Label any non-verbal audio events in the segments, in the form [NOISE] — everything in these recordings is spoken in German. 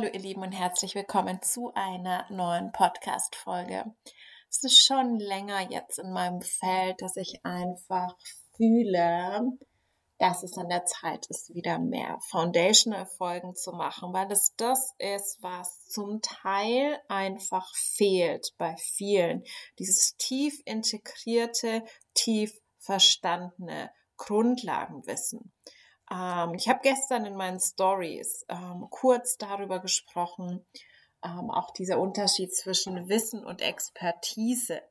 Hallo ihr Lieben und herzlich willkommen zu einer neuen Podcast-Folge. Es ist schon länger jetzt in meinem Feld, dass ich einfach fühle, dass es an der Zeit ist, wieder mehr Foundational-Folgen zu machen, weil es das ist, was zum Teil einfach fehlt bei vielen. Dieses tief integrierte, tief verstandene Grundlagenwissen. Ähm, ich habe gestern in meinen Stories ähm, kurz darüber gesprochen, ähm, auch dieser Unterschied zwischen Wissen und Expertise.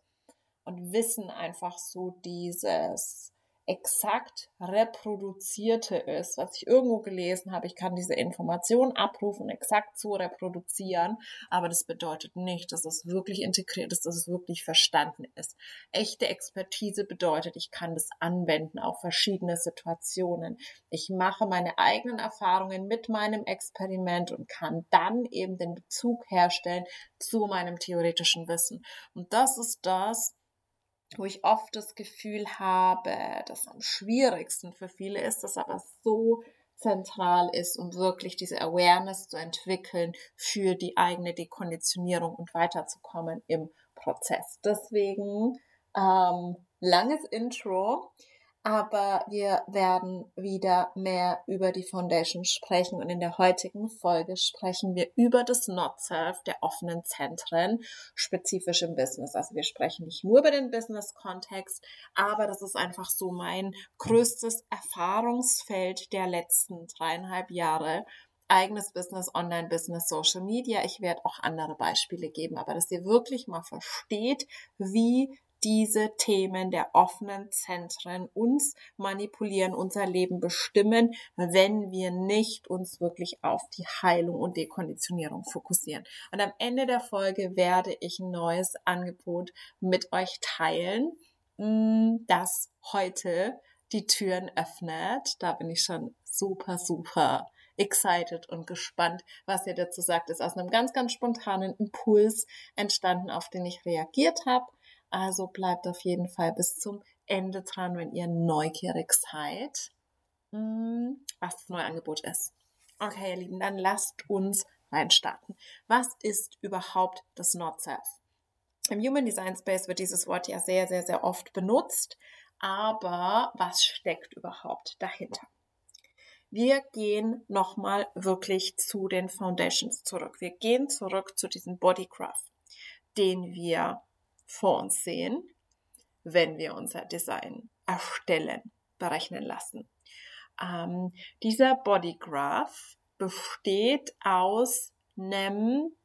Und Wissen einfach so dieses exakt reproduzierte ist, was ich irgendwo gelesen habe. Ich kann diese Information abrufen, exakt so reproduzieren, aber das bedeutet nicht, dass es wirklich integriert ist, dass es wirklich verstanden ist. Echte Expertise bedeutet, ich kann das anwenden auf verschiedene Situationen. Ich mache meine eigenen Erfahrungen mit meinem Experiment und kann dann eben den Bezug herstellen zu meinem theoretischen Wissen. Und das ist das, wo ich oft das Gefühl habe, dass am schwierigsten für viele ist, das aber so zentral ist, um wirklich diese Awareness zu entwickeln für die eigene Dekonditionierung und weiterzukommen im Prozess. Deswegen ähm, langes Intro. Aber wir werden wieder mehr über die Foundation sprechen und in der heutigen Folge sprechen wir über das Not-Self der offenen Zentren, spezifisch im Business. Also wir sprechen nicht nur über den Business-Kontext, aber das ist einfach so mein größtes Erfahrungsfeld der letzten dreieinhalb Jahre, eigenes Business, Online-Business, Social Media. Ich werde auch andere Beispiele geben, aber dass ihr wirklich mal versteht, wie diese Themen der offenen Zentren uns manipulieren, unser Leben bestimmen, wenn wir nicht uns wirklich auf die Heilung und Dekonditionierung fokussieren. Und am Ende der Folge werde ich ein neues Angebot mit euch teilen, mm, das heute die Türen öffnet. Da bin ich schon super, super excited und gespannt, was ihr dazu sagt. Ist aus einem ganz, ganz spontanen Impuls entstanden, auf den ich reagiert habe. Also bleibt auf jeden Fall bis zum Ende dran, wenn ihr neugierig seid, hm, was das neue Angebot ist. Okay, ihr Lieben, dann lasst uns reinstarten. Was ist überhaupt das Not-Self? Im Human Design Space wird dieses Wort ja sehr, sehr, sehr oft benutzt. Aber was steckt überhaupt dahinter? Wir gehen nochmal wirklich zu den Foundations zurück. Wir gehen zurück zu diesem Bodygraph, den wir vor uns sehen, wenn wir unser Design erstellen, berechnen lassen. Ähm, dieser Bodygraph besteht aus einem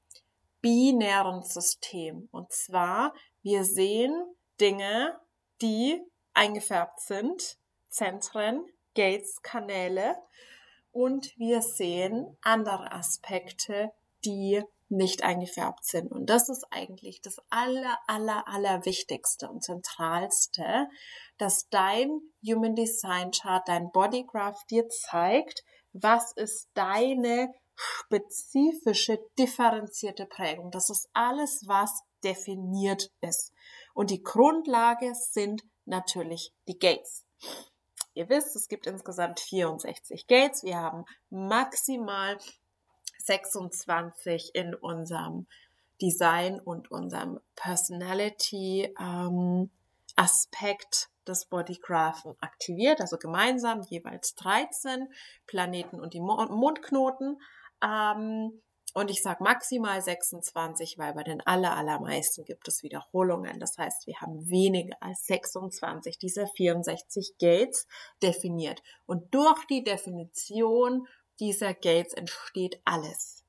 binären System. Und zwar, wir sehen Dinge, die eingefärbt sind, Zentren, Gates, Kanäle und wir sehen andere Aspekte, die nicht eingefärbt sind. Und das ist eigentlich das aller, aller, aller wichtigste und zentralste, dass dein Human Design Chart, dein Bodygraph dir zeigt, was ist deine spezifische, differenzierte Prägung. Das ist alles, was definiert ist. Und die Grundlage sind natürlich die Gates. Ihr wisst, es gibt insgesamt 64 Gates. Wir haben maximal 26 in unserem Design und unserem Personality ähm, Aspekt des Bodygraphen aktiviert, also gemeinsam jeweils 13 Planeten und die Mondknoten. Ähm, und ich sage maximal 26, weil bei den aller, allermeisten gibt es Wiederholungen. Das heißt, wir haben weniger als 26 dieser 64 Gates definiert. Und durch die Definition dieser Gates entsteht alles.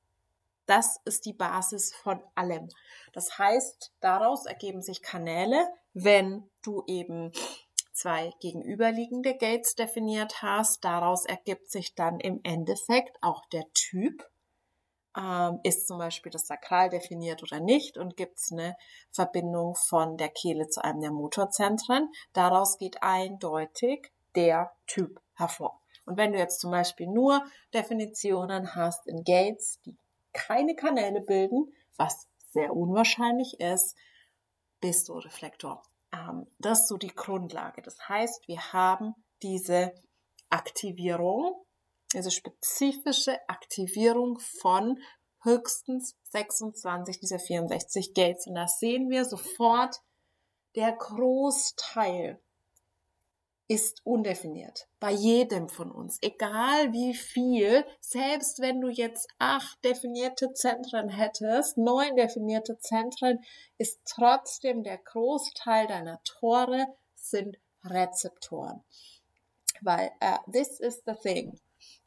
Das ist die Basis von allem. Das heißt, daraus ergeben sich Kanäle, wenn du eben zwei gegenüberliegende Gates definiert hast. Daraus ergibt sich dann im Endeffekt auch der Typ. Ähm, ist zum Beispiel das Sakral definiert oder nicht und gibt es eine Verbindung von der Kehle zu einem der Motorzentren. Daraus geht eindeutig der Typ hervor. Und wenn du jetzt zum Beispiel nur Definitionen hast in Gates, die keine Kanäle bilden, was sehr unwahrscheinlich ist, bist du Reflektor. Ähm, das ist so die Grundlage. Das heißt, wir haben diese Aktivierung, diese spezifische Aktivierung von höchstens 26 dieser 64 Gates. Und das sehen wir sofort, der Großteil ist undefiniert. Bei jedem von uns. Egal wie viel, selbst wenn du jetzt acht definierte Zentren hättest, neun definierte Zentren, ist trotzdem der Großteil deiner Tore sind Rezeptoren. Weil, uh, this is the thing.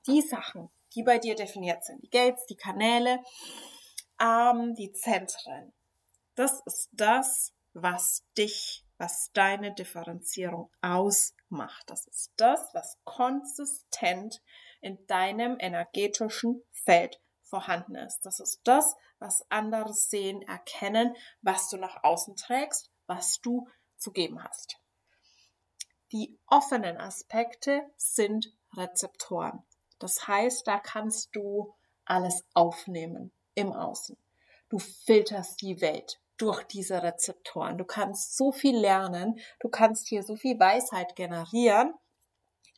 Die Sachen, die bei dir definiert sind, die Gates, die Kanäle, ähm, die Zentren, das ist das, was dich, was deine Differenzierung ausmacht. Das ist das, was konsistent in deinem energetischen Feld vorhanden ist. Das ist das, was andere sehen, erkennen, was du nach außen trägst, was du zu geben hast. Die offenen Aspekte sind Rezeptoren. Das heißt, da kannst du alles aufnehmen im Außen. Du filterst die Welt durch diese Rezeptoren. Du kannst so viel lernen, du kannst hier so viel Weisheit generieren,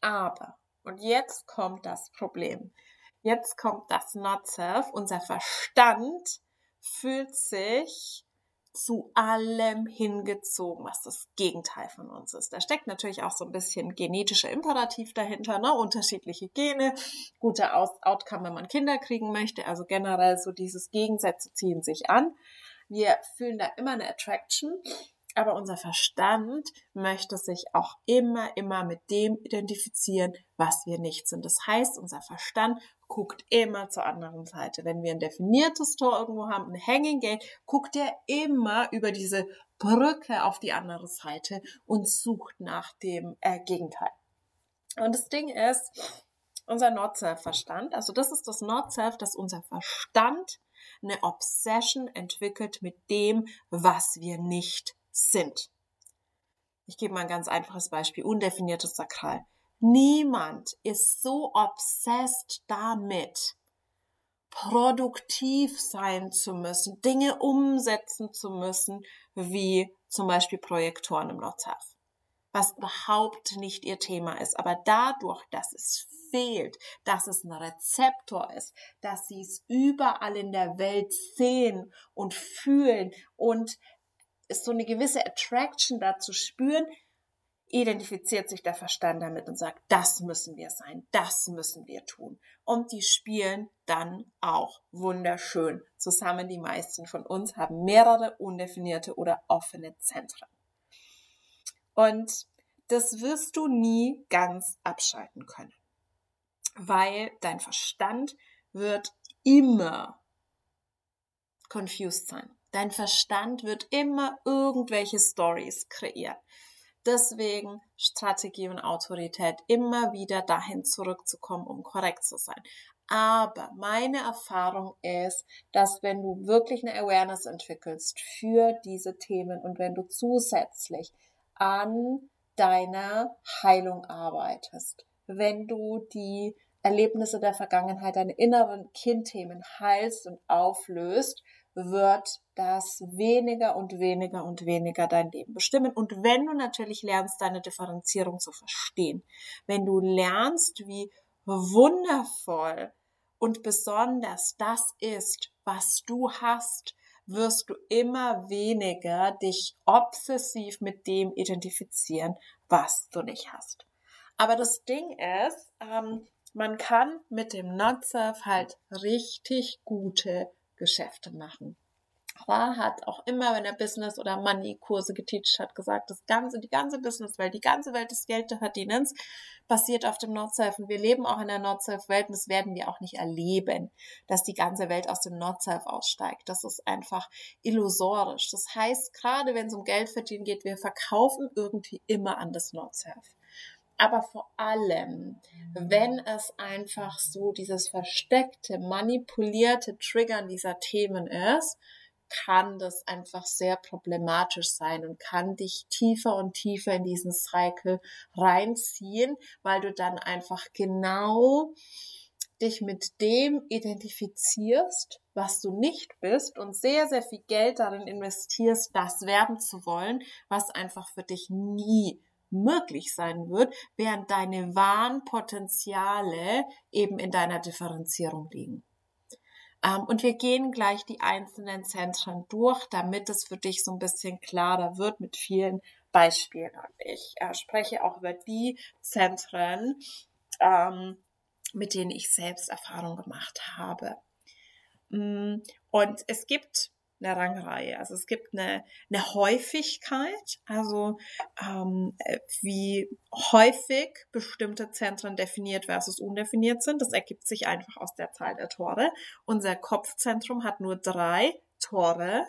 aber, und jetzt kommt das Problem, jetzt kommt das Not-Self, unser Verstand fühlt sich zu allem hingezogen, was das Gegenteil von uns ist. Da steckt natürlich auch so ein bisschen genetischer Imperativ dahinter, ne? unterschiedliche Gene, gute Outcome, wenn man Kinder kriegen möchte. Also generell so dieses Gegensätze ziehen sich an. Wir fühlen da immer eine Attraction, aber unser Verstand möchte sich auch immer, immer mit dem identifizieren, was wir nicht sind. Das heißt, unser Verstand guckt immer zur anderen Seite. Wenn wir ein definiertes Tor irgendwo haben, ein Hanging Gate, guckt er immer über diese Brücke auf die andere Seite und sucht nach dem äh, Gegenteil. Und das Ding ist, unser Not-Self-Verstand, also das ist das Not-Self, dass unser Verstand eine Obsession entwickelt mit dem, was wir nicht sind. Ich gebe mal ein ganz einfaches Beispiel. Undefiniertes Sakral. Niemand ist so obsessed damit, produktiv sein zu müssen, Dinge umsetzen zu müssen, wie zum Beispiel Projektoren im Nordhaf. Was überhaupt nicht ihr Thema ist. Aber dadurch, dass es fehlt, dass es ein Rezeptor ist, dass sie es überall in der Welt sehen und fühlen und so eine gewisse Attraction dazu spüren, identifiziert sich der Verstand damit und sagt, das müssen wir sein, das müssen wir tun. Und die spielen dann auch wunderschön zusammen. Die meisten von uns haben mehrere undefinierte oder offene Zentren. Und das wirst du nie ganz abschalten können weil dein Verstand wird immer confused sein. Dein Verstand wird immer irgendwelche Stories kreieren. Deswegen Strategie und Autorität immer wieder dahin zurückzukommen, um korrekt zu sein. Aber meine Erfahrung ist, dass wenn du wirklich eine Awareness entwickelst für diese Themen und wenn du zusätzlich an deiner Heilung arbeitest, wenn du die Erlebnisse der Vergangenheit, deine inneren Kindthemen heilst und auflöst, wird das weniger und weniger und weniger dein Leben bestimmen. Und wenn du natürlich lernst, deine Differenzierung zu verstehen, wenn du lernst, wie wundervoll und besonders das ist, was du hast, wirst du immer weniger dich obsessiv mit dem identifizieren, was du nicht hast. Aber das Ding ist, ähm, man kann mit dem Not-Self halt richtig gute Geschäfte machen. Ra hat auch immer, wenn er Business- oder Money-Kurse geteacht hat, gesagt, das ganze, die ganze Businesswelt, die ganze Welt des Geldverdienens basiert auf dem Not-Self. Und wir leben auch in der Not-Self-Welt und das werden wir auch nicht erleben, dass die ganze Welt aus dem Not-Self aussteigt. Das ist einfach illusorisch. Das heißt, gerade wenn es um Geldverdienen geht, wir verkaufen irgendwie immer an das Not-Self aber vor allem, wenn es einfach so dieses versteckte, manipulierte Triggern dieser Themen ist, kann das einfach sehr problematisch sein und kann dich tiefer und tiefer in diesen Cycle reinziehen, weil du dann einfach genau dich mit dem identifizierst, was du nicht bist und sehr, sehr viel Geld darin investierst, das werden zu wollen, was einfach für dich nie möglich sein wird, während deine wahren Potenziale eben in deiner Differenzierung liegen. Ähm, und wir gehen gleich die einzelnen Zentren durch, damit es für dich so ein bisschen klarer wird mit vielen Beispielen. Und ich äh, spreche auch über die Zentren, ähm, mit denen ich selbst Erfahrung gemacht habe. Mm, und es gibt eine Rangreihe. Also es gibt eine, eine Häufigkeit, also ähm, wie häufig bestimmte Zentren definiert versus undefiniert sind. Das ergibt sich einfach aus der Zahl der Tore. Unser Kopfzentrum hat nur drei Tore,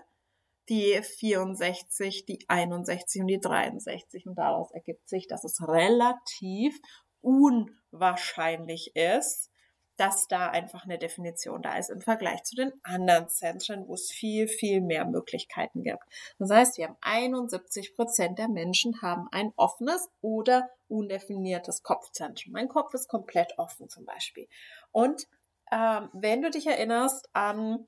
die 64, die 61 und die 63. Und daraus ergibt sich, dass es relativ unwahrscheinlich ist, dass da einfach eine Definition da ist im Vergleich zu den anderen Zentren, wo es viel, viel mehr Möglichkeiten gibt. Das heißt, wir haben 71 Prozent der Menschen haben ein offenes oder undefiniertes Kopfzentrum. Mein Kopf ist komplett offen zum Beispiel. Und ähm, wenn du dich erinnerst an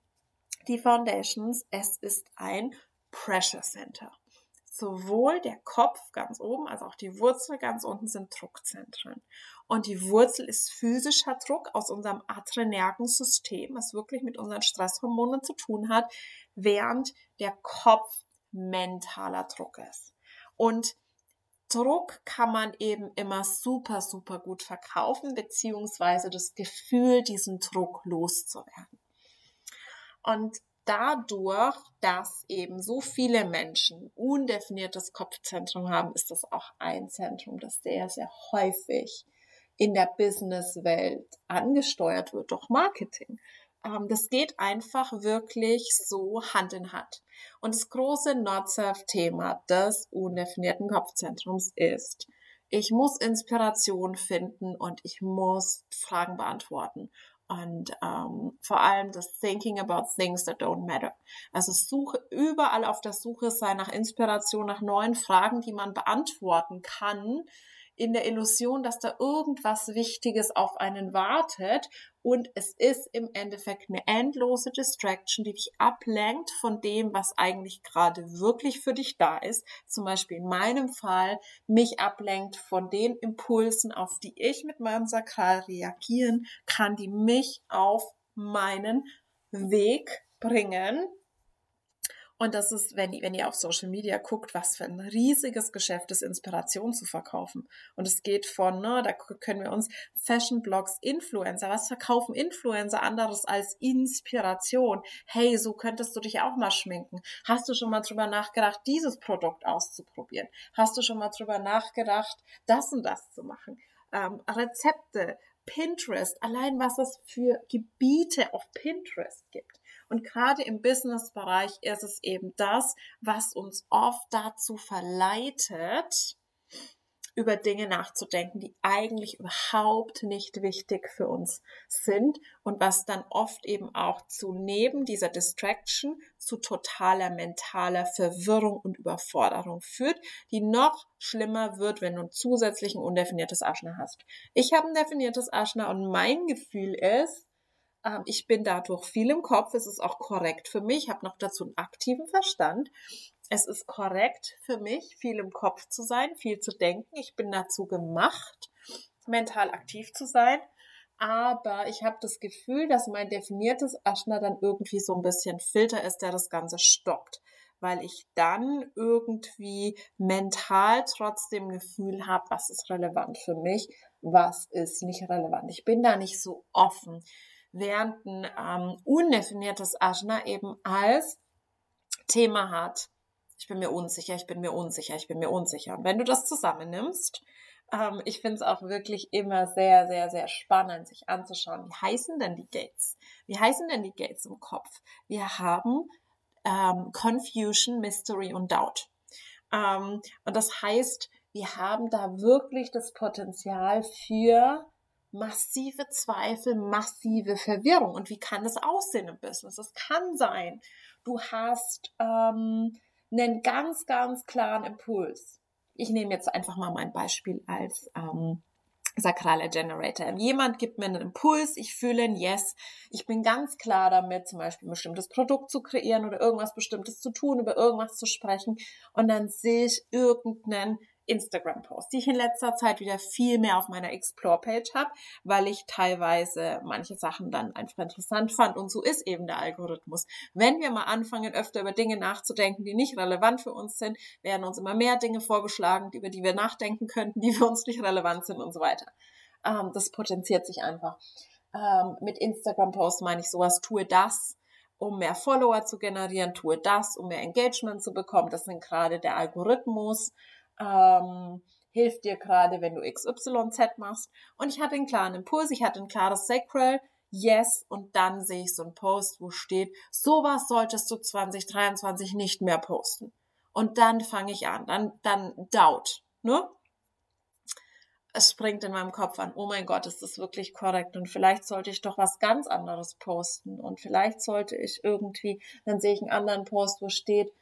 die Foundations, es ist ein Pressure Center sowohl der Kopf ganz oben als auch die Wurzel ganz unten sind Druckzentren. Und die Wurzel ist physischer Druck aus unserem Adrenergensystem, was wirklich mit unseren Stresshormonen zu tun hat, während der Kopf mentaler Druck ist. Und Druck kann man eben immer super, super gut verkaufen, beziehungsweise das Gefühl, diesen Druck loszuwerden. Und dadurch, dass eben so viele Menschen undefiniertes Kopfzentrum haben, ist das auch ein Zentrum, das sehr, sehr häufig in der Businesswelt angesteuert wird durch Marketing. Ähm, das geht einfach wirklich so Hand in Hand. Und das große Not-Self-Thema des undefinierten Kopfzentrums ist, ich muss Inspiration finden und ich muss Fragen beantworten und ähm, vor allem das Thinking about things that don't matter. Also Suche, überall auf der Suche sein nach Inspiration, nach neuen Fragen, die man beantworten kann, in der Illusion, dass da irgendwas Wichtiges auf einen wartet und es ist im Endeffekt eine endlose Distraction, die dich ablenkt von dem, was eigentlich gerade wirklich für dich da ist. Zum Beispiel in meinem Fall mich ablenkt von den Impulsen, auf die ich mit meinem Sakral reagieren kann, die mich auf meinen Weg bringen, und das ist, wenn, wenn ihr auf Social Media guckt, was für ein riesiges Geschäft ist, Inspiration zu verkaufen. Und es geht von, ne, da können wir uns Fashion-Blogs, Influencer, was verkaufen Influencer anderes als Inspiration? Hey, so könntest du dich auch mal schminken. Hast du schon mal drüber nachgedacht, dieses Produkt auszuprobieren? Hast du schon mal drüber nachgedacht, das und das zu machen? Ähm, Rezepte, Pinterest, allein was es für Gebiete auf Pinterest gibt. Und gerade im Business-Bereich ist es eben das, was uns oft dazu verleitet, über Dinge nachzudenken, die eigentlich überhaupt nicht wichtig für uns sind und was dann oft eben auch zu neben dieser Distraction zu totaler mentaler Verwirrung und Überforderung führt, die noch schlimmer wird, wenn du ein zusätzlichen undefiniertes Aschner hast. Ich habe ein definiertes Aschner und mein Gefühl ist, ich bin dadurch viel im Kopf. Es ist auch korrekt für mich. Ich habe noch dazu einen aktiven Verstand. Es ist korrekt für mich, viel im Kopf zu sein, viel zu denken. Ich bin dazu gemacht, mental aktiv zu sein. Aber ich habe das Gefühl, dass mein definiertes Aschner dann irgendwie so ein bisschen Filter ist, der das Ganze stoppt. Weil ich dann irgendwie mental trotzdem Gefühl habe, was ist relevant für mich, was ist nicht relevant. Ich bin da nicht so offen während ein ähm, undefiniertes Ajna eben als Thema hat. Ich bin mir unsicher, ich bin mir unsicher, ich bin mir unsicher. Und wenn du das zusammennimmst, ähm, ich finde es auch wirklich immer sehr, sehr, sehr spannend, sich anzuschauen, wie heißen denn die Gates? Wie heißen denn die Gates im Kopf? Wir haben ähm, Confusion, Mystery und Doubt. Ähm, und das heißt, wir haben da wirklich das Potenzial für massive Zweifel, massive Verwirrung. Und wie kann das aussehen im Business? Es kann sein, du hast ähm, einen ganz, ganz klaren Impuls. Ich nehme jetzt einfach mal mein Beispiel als ähm, sakraler Generator. Jemand gibt mir einen Impuls, ich fühle ein Yes, ich bin ganz klar damit, zum Beispiel ein bestimmtes Produkt zu kreieren oder irgendwas Bestimmtes zu tun, über irgendwas zu sprechen und dann sehe ich irgendeinen Instagram-Posts, die ich in letzter Zeit wieder viel mehr auf meiner Explore-Page habe, weil ich teilweise manche Sachen dann einfach interessant fand. Und so ist eben der Algorithmus. Wenn wir mal anfangen, öfter über Dinge nachzudenken, die nicht relevant für uns sind, werden uns immer mehr Dinge vorgeschlagen, über die wir nachdenken könnten, die für uns nicht relevant sind und so weiter. Ähm, das potenziert sich einfach. Ähm, mit Instagram-Posts meine ich sowas, tue das, um mehr Follower zu generieren, tue das, um mehr Engagement zu bekommen. Das sind gerade der Algorithmus ähm, hilft dir gerade, wenn du XYZ machst. Und ich hatte einen klaren Impuls, ich hatte ein klares Sacral, yes, und dann sehe ich so einen Post, wo steht, sowas solltest du 2023 nicht mehr posten. Und dann fange ich an, dann, dann doubt, ne? Es springt in meinem Kopf an, oh mein Gott, ist das wirklich korrekt? Und vielleicht sollte ich doch was ganz anderes posten. Und vielleicht sollte ich irgendwie, dann sehe ich einen anderen Post, wo steht,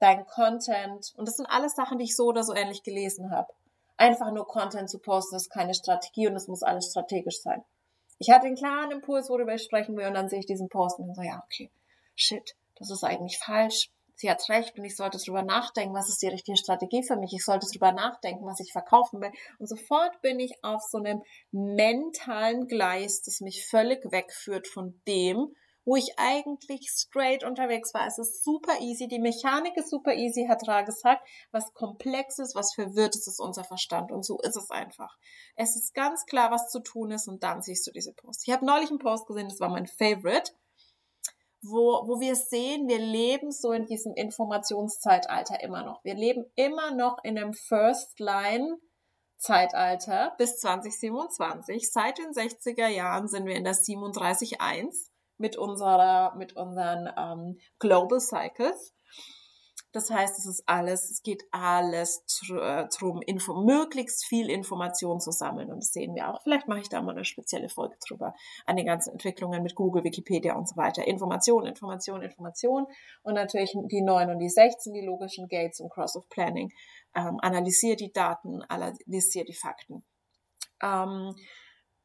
dein Content. Und das sind alles Sachen, die ich so oder so ähnlich gelesen habe. Einfach nur Content zu posten ist keine Strategie und es muss alles strategisch sein. Ich hatte einen klaren Impuls, worüber ich sprechen will, und dann sehe ich diesen Post und so, ja, okay, shit, das ist eigentlich falsch. Sie hat recht und ich sollte drüber nachdenken, was ist die richtige Strategie für mich. Ich sollte drüber nachdenken, was ich verkaufen will. Und sofort bin ich auf so einem mentalen Gleis, das mich völlig wegführt von dem, wo ich eigentlich straight unterwegs war. Es ist super easy, die Mechanik ist super easy, hat Ra gesagt. Was komplex ist, was verwirrt ist, ist unser Verstand. Und so ist es einfach. Es ist ganz klar, was zu tun ist und dann siehst du diese Post. Ich habe neulich einen Post gesehen, das war mein Favorite, wo, wo wir sehen, wir leben so in diesem Informationszeitalter immer noch. Wir leben immer noch in einem First Line Zeitalter bis 2027. Seit den 60er Jahren sind wir in der 37.1 mit unserer, mit unseren ähm, Global Cycles. Das heißt, es ist alles, es geht alles äh, darum, Info, möglichst viel Information zu sammeln. Und das sehen wir auch. Vielleicht mache ich da mal eine spezielle Folge drüber. An den ganzen Entwicklungen mit Google, Wikipedia und so weiter. Information, Information, Information. Und natürlich die 9 und die 16, die logischen Gates und Cross of Planning. Ähm, analysiere die Daten, analysiere die Fakten. Ähm,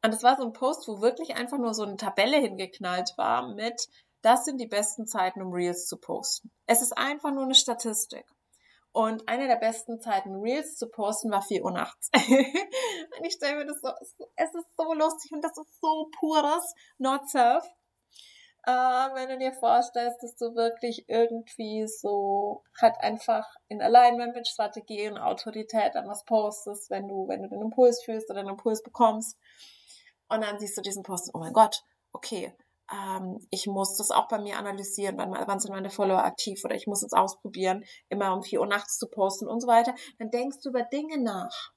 und es war so ein Post, wo wirklich einfach nur so eine Tabelle hingeknallt war mit, das sind die besten Zeiten, um Reels zu posten. Es ist einfach nur eine Statistik. Und eine der besten Zeiten, Reels zu posten, war 4 Uhr nachts. [LAUGHS] und ich stelle mir das so, es ist so lustig und das ist so pures Not-Surf. Äh, wenn du dir vorstellst, dass du wirklich irgendwie so halt einfach in Alignment mit Strategie und Autorität an was postest, wenn du, wenn du den Impuls fühlst oder den Impuls bekommst und dann siehst du diesen Post, oh mein Gott, okay, ähm, ich muss das auch bei mir analysieren, wann, wann sind meine Follower aktiv oder ich muss es ausprobieren, immer um vier Uhr nachts zu posten und so weiter. Dann denkst du über Dinge nach,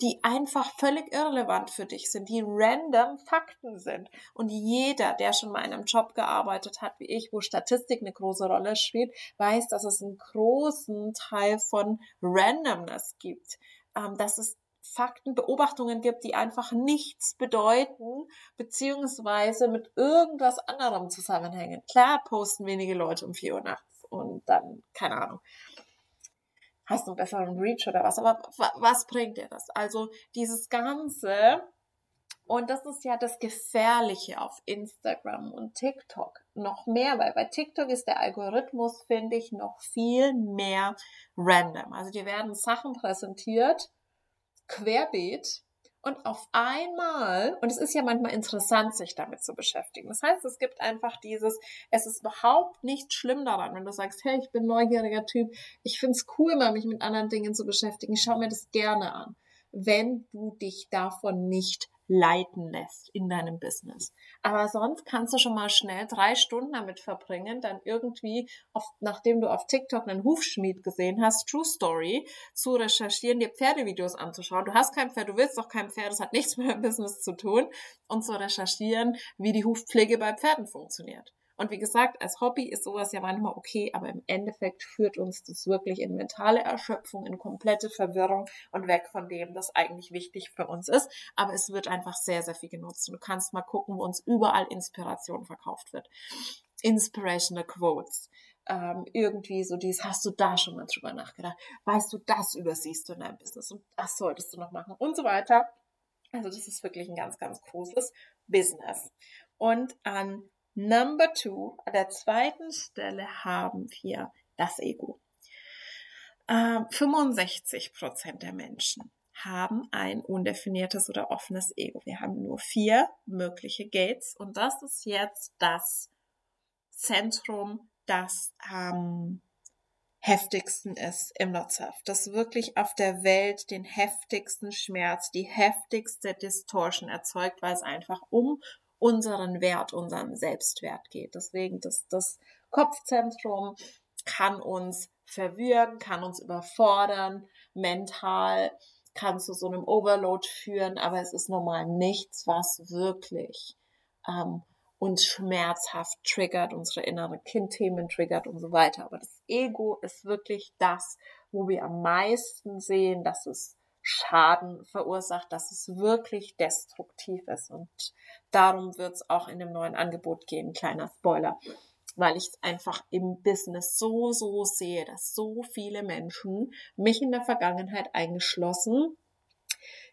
die einfach völlig irrelevant für dich sind, die random Fakten sind. Und jeder, der schon mal in einem Job gearbeitet hat, wie ich, wo Statistik eine große Rolle spielt, weiß, dass es einen großen Teil von Randomness gibt. Ähm, dass es Fakten, Beobachtungen gibt, die einfach nichts bedeuten, beziehungsweise mit irgendwas anderem zusammenhängen. Klar posten wenige Leute um 4 Uhr nachts und dann, keine Ahnung, hast du einen besseren Reach oder was, aber was bringt dir das? Also dieses Ganze, und das ist ja das Gefährliche auf Instagram und TikTok noch mehr, weil bei TikTok ist der Algorithmus, finde ich, noch viel mehr random. Also dir werden Sachen präsentiert, querbeet und auf einmal, und es ist ja manchmal interessant, sich damit zu beschäftigen. Das heißt, es gibt einfach dieses, es ist überhaupt nicht schlimm daran, wenn du sagst, hey, ich bin neugieriger Typ, ich find's cool, mal mich mit anderen Dingen zu beschäftigen, ich schaue mir das gerne an. Wenn du dich davon nicht leiten lässt in deinem Business. Aber sonst kannst du schon mal schnell drei Stunden damit verbringen, dann irgendwie, auf, nachdem du auf TikTok einen Hufschmied gesehen hast, True Story, zu recherchieren, dir Pferdevideos anzuschauen. Du hast kein Pferd, du willst doch kein Pferd, das hat nichts [LAUGHS] mit dem Business zu tun. Und zu recherchieren, wie die Hufpflege bei Pferden funktioniert. Und wie gesagt, als Hobby ist sowas ja manchmal okay, aber im Endeffekt führt uns das wirklich in mentale Erschöpfung, in komplette Verwirrung und weg von dem, das eigentlich wichtig für uns ist. Aber es wird einfach sehr, sehr viel genutzt. Und du kannst mal gucken, wo uns überall Inspiration verkauft wird. Inspirational Quotes. Ähm, irgendwie so dies, hast du da schon mal drüber nachgedacht? Weißt du, das übersiehst du in deinem Business und das solltest du noch machen und so weiter. Also das ist wirklich ein ganz, ganz großes Business. Und an Number two, an der zweiten Stelle haben wir das Ego. äh, 65 Prozent der Menschen haben ein undefiniertes oder offenes Ego. Wir haben nur vier mögliche Gates und das ist jetzt das Zentrum, das am heftigsten ist im Not-Self, das wirklich auf der Welt den heftigsten Schmerz, die heftigste Distortion erzeugt, weil es einfach um unseren Wert, unseren Selbstwert geht. Deswegen das, das Kopfzentrum kann uns verwirren, kann uns überfordern, mental kann zu so einem Overload führen, aber es ist normal nichts, was wirklich ähm, uns schmerzhaft triggert, unsere innere Kindthemen triggert und so weiter. Aber das Ego ist wirklich das, wo wir am meisten sehen, dass es Schaden verursacht, dass es wirklich destruktiv ist. Und darum wird es auch in dem neuen Angebot gehen. Kleiner Spoiler weil ich es einfach im Business so, so sehe, dass so viele Menschen, mich in der Vergangenheit eingeschlossen,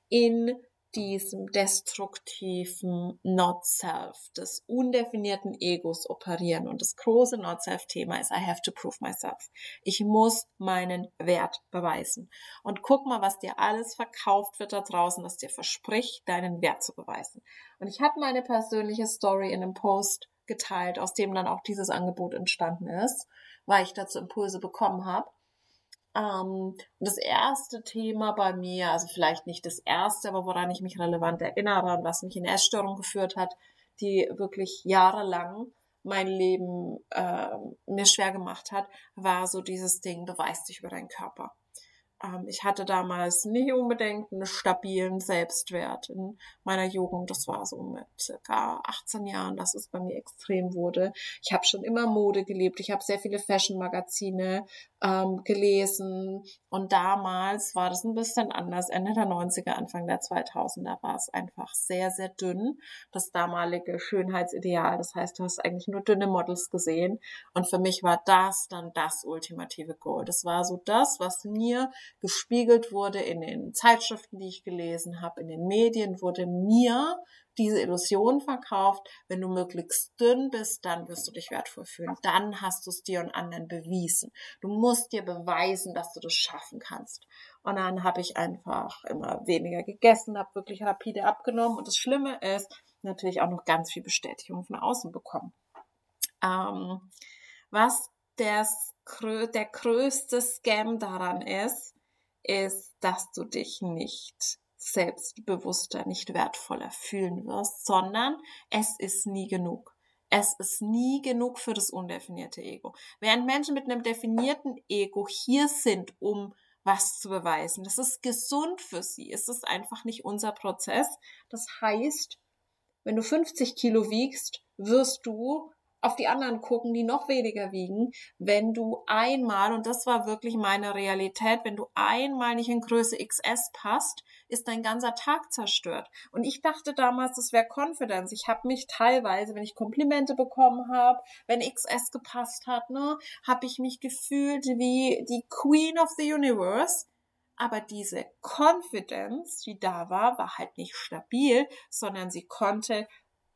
in diesem destruktiven Not-Self, des undefinierten Egos operieren. Und das große Not-Self-Thema ist, I have to prove myself. Ich muss meinen Wert beweisen. Und guck mal, was dir alles verkauft wird da draußen, das dir verspricht, deinen Wert zu beweisen. Und ich habe meine persönliche Story in einem Post geteilt, aus dem dann auch dieses Angebot entstanden ist, weil ich dazu Impulse bekommen habe. Ähm, das erste Thema bei mir, also vielleicht nicht das erste, aber woran ich mich relevant erinnere und was mich in Essstörung geführt hat, die wirklich jahrelang mein Leben äh, mir schwer gemacht hat, war so dieses Ding, beweis dich über deinen Körper. Ähm, ich hatte damals nicht unbedingt einen stabilen Selbstwert in meiner Jugend. Das war so mit circa 18 Jahren, dass es bei mir extrem wurde. Ich habe schon immer Mode gelebt. Ich habe sehr viele Fashion-Magazine ähm, gelesen. Und damals war das ein bisschen anders. Ende der 90er, Anfang der 2000er war es einfach sehr, sehr dünn. Das damalige Schönheitsideal. Das heißt, du hast eigentlich nur dünne Models gesehen. Und für mich war das dann das ultimative Goal. Das war so das, was mir gespiegelt wurde in den Zeitschriften, die ich gelesen habe, in den Medien wurde mir diese Illusion verkauft, wenn du möglichst dünn bist, dann wirst du dich wertvoll fühlen. Dann hast du es dir und anderen bewiesen. Du musst dir beweisen, dass du das schaffen kannst. Und dann habe ich einfach immer weniger gegessen, habe wirklich rapide abgenommen. Und das Schlimme ist, natürlich auch noch ganz viel Bestätigung von außen bekommen. Ähm, was das, der größte Scam daran ist, ist, dass du dich nicht selbstbewusster, nicht wertvoller fühlen wirst, sondern es ist nie genug. Es ist nie genug für das undefinierte Ego. Während Menschen mit einem definierten Ego hier sind, um was zu beweisen, das ist gesund für sie. Es ist einfach nicht unser Prozess. Das heißt, wenn du 50 Kilo wiegst, wirst du auf die anderen gucken, die noch weniger wiegen, wenn du einmal, und das war wirklich meine Realität, wenn du einmal nicht in Größe XS passt, ist dein ganzer Tag zerstört. Und ich dachte damals, das wäre Confidence. Ich habe mich teilweise, wenn ich Komplimente bekommen habe, wenn XS gepasst hat, ne, habe ich mich gefühlt wie die Queen of the Universe. Aber diese Confidence, die da war, war halt nicht stabil, sondern sie konnte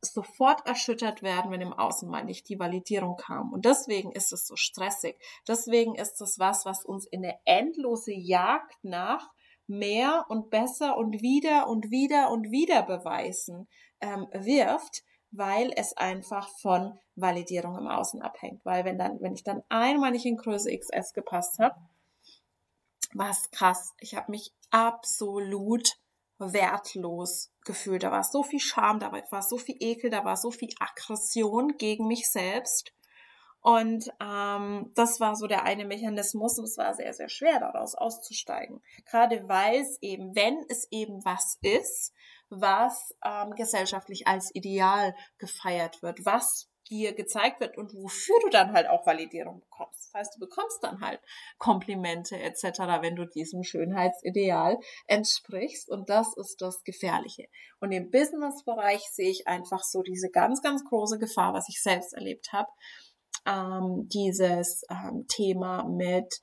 sofort erschüttert werden, wenn im Außen mal nicht die Validierung kam. Und deswegen ist es so stressig. Deswegen ist es was, was uns in eine endlose Jagd nach mehr und besser und wieder und wieder und wieder beweisen ähm, wirft, weil es einfach von Validierung im Außen abhängt. Weil wenn dann, wenn ich dann einmal nicht in Größe XS gepasst habe, war es krass. Ich habe mich absolut wertlos gefühlt. Da war so viel Scham, da war so viel Ekel, da war so viel Aggression gegen mich selbst. Und ähm, das war so der eine Mechanismus und es war sehr, sehr schwer daraus auszusteigen. Gerade weil es eben, wenn es eben was ist, was ähm, gesellschaftlich als Ideal gefeiert wird, was dir gezeigt wird und wofür du dann halt auch Validierung bekommst. Das heißt, du bekommst dann halt Komplimente etc., wenn du diesem Schönheitsideal entsprichst und das ist das Gefährliche. Und im Business-Bereich sehe ich einfach so diese ganz, ganz große Gefahr, was ich selbst erlebt habe, ähm, dieses ähm, Thema mit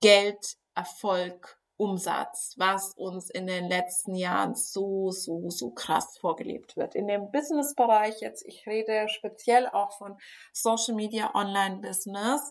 Geld, Erfolg Umsatz, was uns in den letzten Jahren so, so, so krass vorgelebt wird. In dem Business-Bereich jetzt, ich rede speziell auch von Social Media Online Business,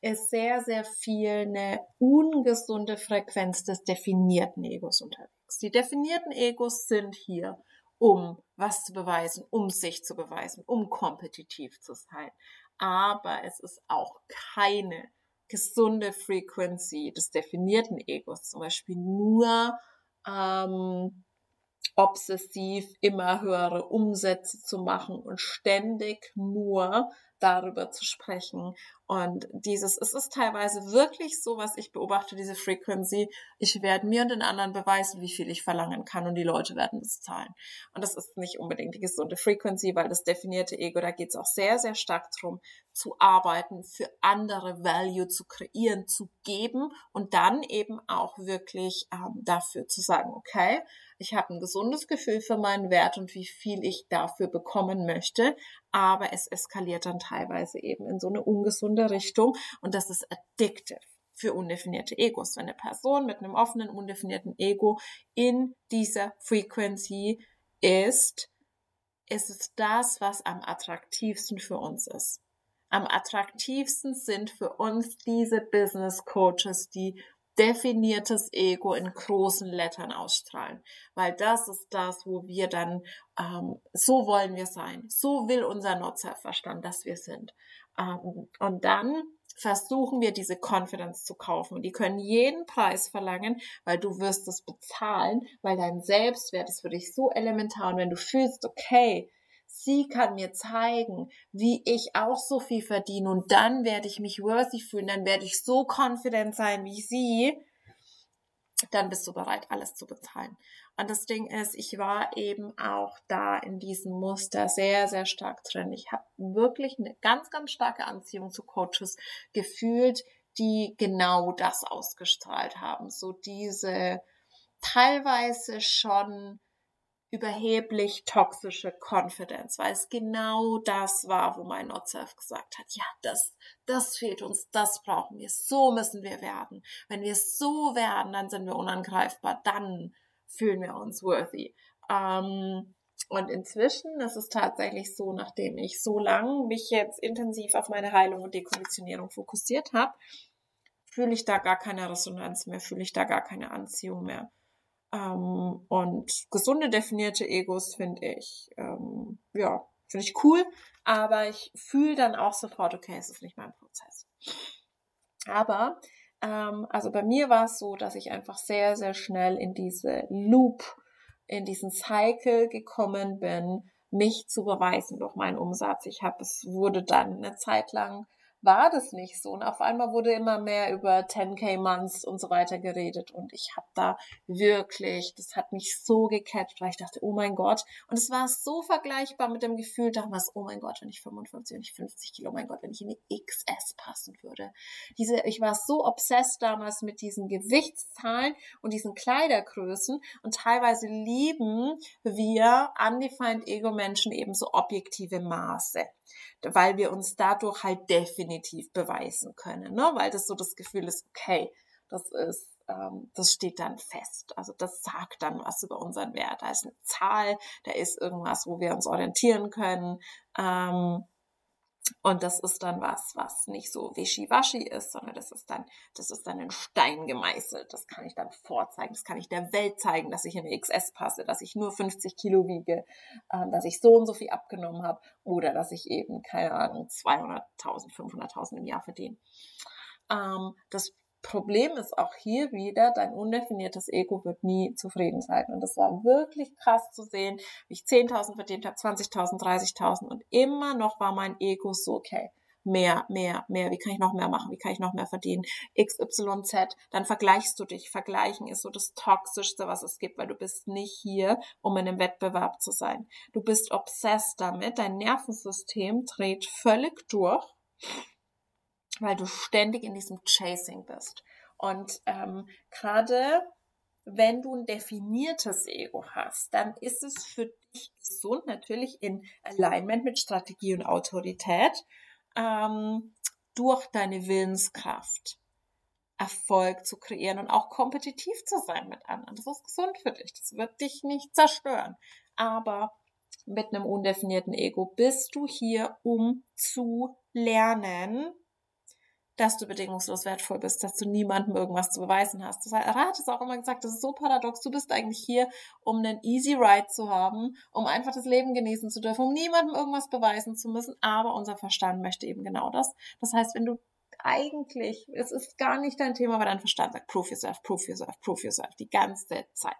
ist sehr, sehr viel eine ungesunde Frequenz des definierten Egos unterwegs. Die definierten Egos sind hier, um was zu beweisen, um sich zu beweisen, um kompetitiv zu sein. Aber es ist auch keine gesunde Frequency des definierten Egos, zum Beispiel nur ähm, obsessiv immer höhere Umsätze zu machen und ständig nur darüber zu sprechen. Und dieses, es ist teilweise wirklich so, was ich beobachte, diese Frequency. Ich werde mir und den anderen beweisen, wie viel ich verlangen kann und die Leute werden das zahlen. Und das ist nicht unbedingt die gesunde Frequency, weil das definierte Ego, da geht es auch sehr, sehr stark darum, zu arbeiten, für andere Value zu kreieren, zu geben und dann eben auch wirklich ähm, dafür zu sagen, okay, ich habe ein gesundes Gefühl für meinen Wert und wie viel ich dafür bekommen möchte, aber es eskaliert dann teilweise eben in so eine ungesunde Richtung und das ist addictive für undefinierte Egos. Wenn eine Person mit einem offenen, undefinierten Ego in dieser Frequency ist, ist es das, was am attraktivsten für uns ist. Am attraktivsten sind für uns diese Business Coaches, die definiertes Ego in großen Lettern ausstrahlen, weil das ist das, wo wir dann, ähm, so wollen wir sein, so will unser Nutzerverstand, dass wir sind. Ähm, und dann versuchen wir diese Confidence zu kaufen. Und die können jeden Preis verlangen, weil du wirst es bezahlen, weil dein Selbstwert ist für dich so elementar. Und wenn du fühlst, okay, Sie kann mir zeigen, wie ich auch so viel verdiene und dann werde ich mich worthy fühlen, dann werde ich so confident sein wie sie. Dann bist du bereit, alles zu bezahlen. Und das Ding ist, ich war eben auch da in diesem Muster sehr, sehr stark drin. Ich habe wirklich eine ganz, ganz starke Anziehung zu Coaches gefühlt, die genau das ausgestrahlt haben. So diese teilweise schon überheblich toxische Confidence, weil es genau das war, wo mein Not-Self gesagt hat, ja, das, das fehlt uns, das brauchen wir, so müssen wir werden. Wenn wir so werden, dann sind wir unangreifbar, dann fühlen wir uns worthy. Ähm, und inzwischen ist es tatsächlich so, nachdem ich so lange mich jetzt intensiv auf meine Heilung und Dekonditionierung fokussiert habe, fühle ich da gar keine Resonanz mehr, fühle ich da gar keine Anziehung mehr. Ähm, und gesunde definierte Egos finde ich, ähm, ja, finde ich cool, aber ich fühle dann auch sofort, okay, es ist nicht mein Prozess. Aber, ähm, also bei mir war es so, dass ich einfach sehr, sehr schnell in diese Loop, in diesen Cycle gekommen bin, mich zu beweisen durch meinen Umsatz. Ich habe, es wurde dann eine Zeit lang war das nicht so. Und auf einmal wurde immer mehr über 10k Months und so weiter geredet. Und ich habe da wirklich, das hat mich so gecatcht, weil ich dachte, oh mein Gott. Und es war so vergleichbar mit dem Gefühl damals, oh mein Gott, wenn ich 55, wenn ich 50 Kilo, oh mein Gott, wenn ich in die XS passen würde. Diese, ich war so obsessed damals mit diesen Gewichtszahlen und diesen Kleidergrößen. Und teilweise lieben wir undefined Ego-Menschen eben so objektive Maße weil wir uns dadurch halt definitiv beweisen können, ne? weil das so das Gefühl ist, okay, das ist ähm, das steht dann fest. Also das sagt dann was über unseren Wert. Da ist eine Zahl, da ist irgendwas, wo wir uns orientieren können. Ähm, und das ist dann was, was nicht so wischiwaschi ist, sondern das ist dann, das ist dann in Stein gemeißelt. Das kann ich dann vorzeigen. Das kann ich der Welt zeigen, dass ich in eine XS passe, dass ich nur 50 Kilo wiege, äh, dass ich so und so viel abgenommen habe oder dass ich eben, keine Ahnung, 200.000, 500.000 im Jahr verdiene. Ähm, das Problem ist auch hier wieder, dein undefiniertes Ego wird nie zufrieden sein. Und das war wirklich krass zu sehen, wie ich 10.000 verdient habe, 20.000, 30.000 und immer noch war mein Ego so, okay, mehr, mehr, mehr, wie kann ich noch mehr machen, wie kann ich noch mehr verdienen, XYZ, dann vergleichst du dich. Vergleichen ist so das Toxischste, was es gibt, weil du bist nicht hier, um in einem Wettbewerb zu sein. Du bist obsessed damit, dein Nervensystem dreht völlig durch weil du ständig in diesem Chasing bist. Und ähm, gerade wenn du ein definiertes Ego hast, dann ist es für dich gesund, natürlich in Alignment mit Strategie und Autorität, ähm, durch deine Willenskraft Erfolg zu kreieren und auch kompetitiv zu sein mit anderen. Das ist gesund für dich. Das wird dich nicht zerstören. Aber mit einem undefinierten Ego bist du hier, um zu lernen, dass du bedingungslos wertvoll bist, dass du niemandem irgendwas zu beweisen hast. Das hat es auch immer gesagt, das ist so paradox. Du bist eigentlich hier, um einen easy ride zu haben, um einfach das Leben genießen zu dürfen, um niemandem irgendwas beweisen zu müssen. Aber unser Verstand möchte eben genau das. Das heißt, wenn du eigentlich, es ist gar nicht dein Thema, aber dein Verstand sagt, prove yourself, prove yourself, prove yourself, die ganze Zeit.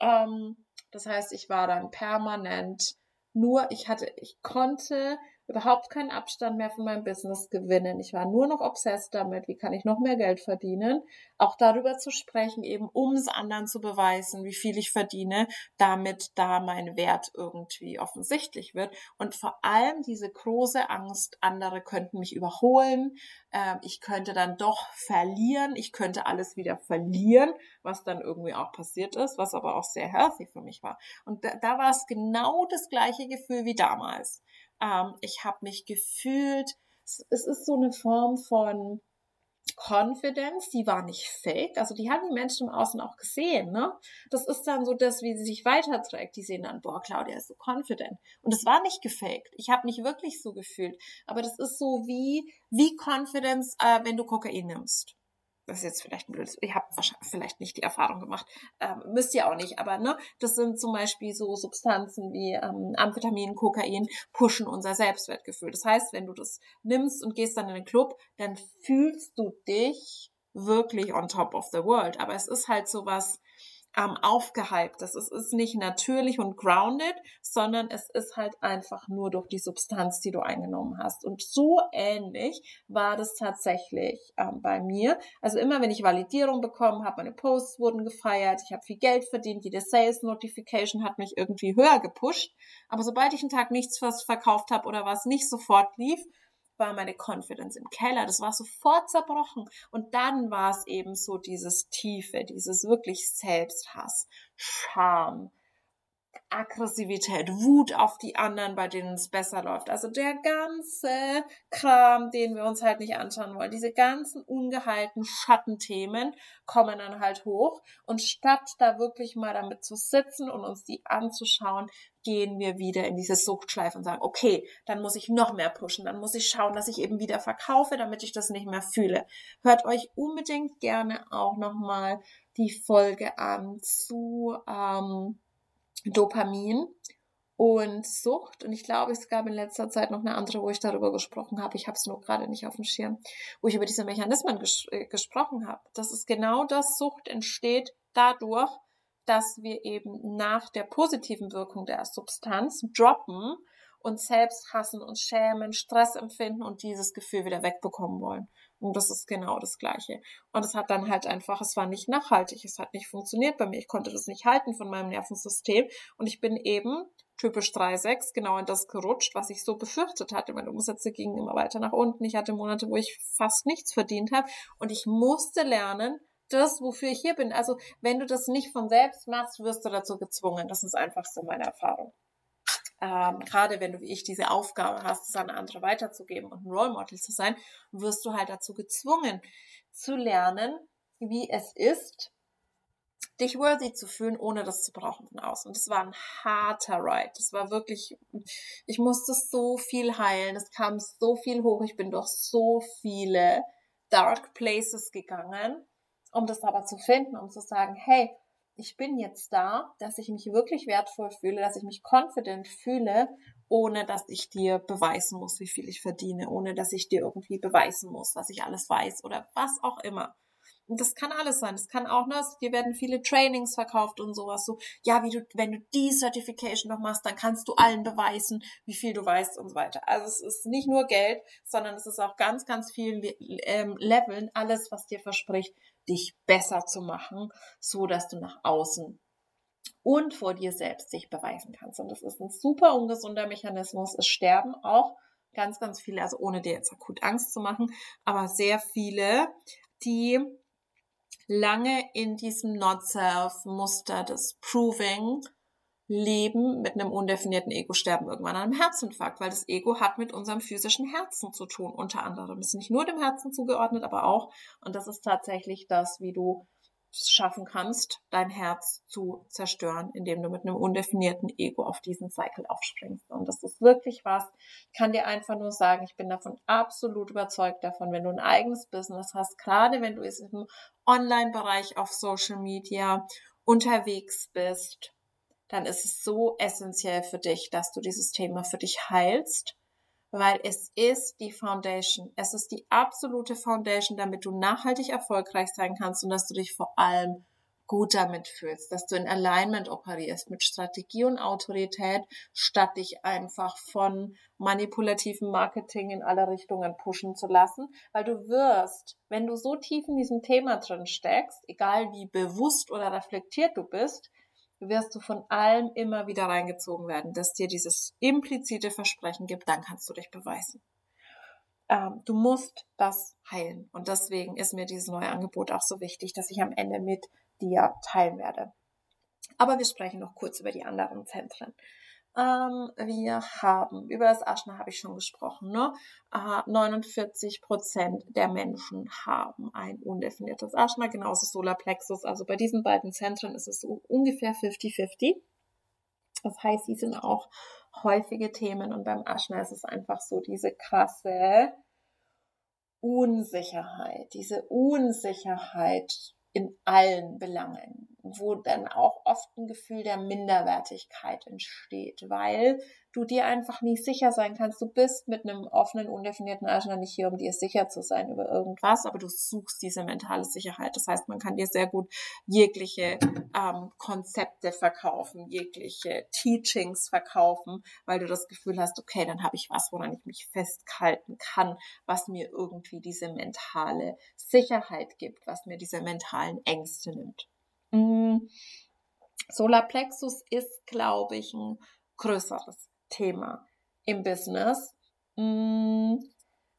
Ähm, das heißt, ich war dann permanent nur, ich hatte, ich konnte überhaupt keinen Abstand mehr von meinem Business gewinnen. Ich war nur noch obsessed damit, wie kann ich noch mehr Geld verdienen. Auch darüber zu sprechen, eben um es anderen zu beweisen, wie viel ich verdiene, damit da mein Wert irgendwie offensichtlich wird. Und vor allem diese große Angst, andere könnten mich überholen, äh, ich könnte dann doch verlieren, ich könnte alles wieder verlieren, was dann irgendwie auch passiert ist, was aber auch sehr healthy für mich war. Und da, da war es genau das gleiche Gefühl wie damals. Ähm, ich habe mich gefühlt, es, ist so eine Form von Confidence, die war nicht fake. Also die haben die Menschen im Außen auch gesehen, ne? Das ist dann so das, wie sie sich weiterträgt. Die sehen dann, boah, Claudia ist so confident. Und es war nicht gefaked. Ich habe mich wirklich so gefühlt. Aber das ist so wie, wie Confidence, äh, wenn du Kokain nimmst das ist jetzt vielleicht ein blödes, ich habe vielleicht nicht die Erfahrung gemacht, ähm, müsst ihr auch nicht, aber ne, das sind zum Beispiel so Substanzen wie ähm, Amphetamin, Kokain, pushen unser Selbstwertgefühl. Das heißt, wenn du das nimmst und gehst dann in den Club, dann fühlst du dich wirklich on top of the world. Aber es ist halt so was, ähm, aufgehypt. Das ist, ist nicht natürlich und grounded, sondern es ist halt einfach nur durch die Substanz, die du eingenommen hast. Und so ähnlich war das tatsächlich ähm, bei mir. Also immer, wenn ich Validierung bekommen habe, meine Posts wurden gefeiert, ich habe viel Geld verdient, jede Sales Notification hat mich irgendwie höher gepusht. Aber sobald ich einen Tag nichts verkauft habe oder was nicht sofort lief, war meine Confidence im Keller. Das war sofort zerbrochen. Und dann war es eben so dieses Tiefe, dieses wirklich Selbsthass, Scham, Aggressivität, Wut auf die anderen, bei denen es besser läuft. Also der ganze Kram, den wir uns halt nicht anschauen wollen. Diese ganzen ungeheilten Schattenthemen kommen dann halt hoch. Und statt da wirklich mal damit zu sitzen und uns die anzuschauen, gehen wir wieder in diese Suchtschleife und sagen, okay, dann muss ich noch mehr pushen, dann muss ich schauen, dass ich eben wieder verkaufe, damit ich das nicht mehr fühle. Hört euch unbedingt gerne auch nochmal die Folge an zu ähm, Dopamin und Sucht. Und ich glaube, es gab in letzter Zeit noch eine andere, wo ich darüber gesprochen habe. Ich habe es nur gerade nicht auf dem Schirm, wo ich über diese Mechanismen ges äh, gesprochen habe. Das ist genau das, Sucht entsteht dadurch, dass wir eben nach der positiven Wirkung der Substanz droppen und selbst hassen, uns schämen, Stress empfinden und dieses Gefühl wieder wegbekommen wollen. Und das ist genau das Gleiche. Und es hat dann halt einfach, es war nicht nachhaltig, es hat nicht funktioniert bei mir. Ich konnte das nicht halten von meinem Nervensystem. Und ich bin eben typisch 3,6 genau in das gerutscht, was ich so befürchtet hatte. Meine Umsätze gingen immer weiter nach unten. Ich hatte Monate, wo ich fast nichts verdient habe. Und ich musste lernen, das, wofür ich hier bin. Also, wenn du das nicht von selbst machst, wirst du dazu gezwungen. Das ist einfach so meine Erfahrung ähm, gerade wenn du wie ich diese Aufgabe hast, es an andere weiterzugeben und ein Role Model zu sein, wirst du halt dazu gezwungen zu lernen, wie es ist, dich worthy zu fühlen, ohne das zu brauchen von außen. Und es war ein harter Ride. Das war wirklich, ich musste so viel heilen. Es kam so viel hoch. Ich bin durch so viele dark places gegangen, um das aber zu finden, um zu sagen, hey, ich bin jetzt da, dass ich mich wirklich wertvoll fühle, dass ich mich confident fühle, ohne dass ich dir beweisen muss, wie viel ich verdiene, ohne dass ich dir irgendwie beweisen muss, was ich alles weiß oder was auch immer. Und das kann alles sein. Das kann auch, ne, dir werden viele Trainings verkauft und sowas. So, ja, wie du, wenn du die Certification noch machst, dann kannst du allen beweisen, wie viel du weißt und so weiter. Also es ist nicht nur Geld, sondern es ist auch ganz, ganz viel ähm, Leveln, alles, was dir verspricht, dich besser zu machen, so dass du nach außen und vor dir selbst dich beweisen kannst. Und das ist ein super ungesunder Mechanismus. Es sterben auch ganz, ganz viele, also ohne dir jetzt akut Angst zu machen, aber sehr viele, die lange in diesem Not-Self-Muster des Proving leben mit einem undefinierten Ego sterben irgendwann an einem Herzinfarkt, weil das Ego hat mit unserem physischen Herzen zu tun, unter anderem. Ist nicht nur dem Herzen zugeordnet, aber auch, und das ist tatsächlich das, wie du schaffen kannst, dein Herz zu zerstören, indem du mit einem undefinierten Ego auf diesen Cycle aufspringst. Und das ist wirklich was. Ich kann dir einfach nur sagen, ich bin davon absolut überzeugt davon, wenn du ein eigenes Business hast, gerade wenn du im Online-Bereich auf Social Media unterwegs bist, dann ist es so essentiell für dich, dass du dieses Thema für dich heilst weil es ist die Foundation. Es ist die absolute Foundation, damit du nachhaltig erfolgreich sein kannst und dass du dich vor allem gut damit fühlst, dass du in Alignment operierst mit Strategie und Autorität, statt dich einfach von manipulativem Marketing in alle Richtungen pushen zu lassen, weil du wirst, wenn du so tief in diesem Thema drin steckst, egal wie bewusst oder reflektiert du bist, wirst du von allem immer wieder reingezogen werden, dass dir dieses implizite Versprechen gibt, dann kannst du dich beweisen. Ähm, du musst das heilen. Und deswegen ist mir dieses neue Angebot auch so wichtig, dass ich am Ende mit dir teilen werde. Aber wir sprechen noch kurz über die anderen Zentren. Ähm, wir haben, über das Aschna habe ich schon gesprochen, ne? Äh, 49 Prozent der Menschen haben ein undefiniertes Aschna, genauso Solarplexus. Also bei diesen beiden Zentren ist es so ungefähr 50-50. Das heißt, sie sind auch häufige Themen und beim Aschna ist es einfach so diese krasse Unsicherheit, diese Unsicherheit in allen Belangen wo dann auch oft ein Gefühl der Minderwertigkeit entsteht, weil du dir einfach nicht sicher sein kannst. Du bist mit einem offenen, undefinierten Agenda nicht hier, um dir sicher zu sein über irgendwas, aber du suchst diese mentale Sicherheit. Das heißt, man kann dir sehr gut jegliche ähm, Konzepte verkaufen, jegliche Teachings verkaufen, weil du das Gefühl hast, okay, dann habe ich was, woran ich mich festhalten kann, was mir irgendwie diese mentale Sicherheit gibt, was mir diese mentalen Ängste nimmt. Mm, Solarplexus ist, glaube ich, ein größeres Thema im Business. Mm,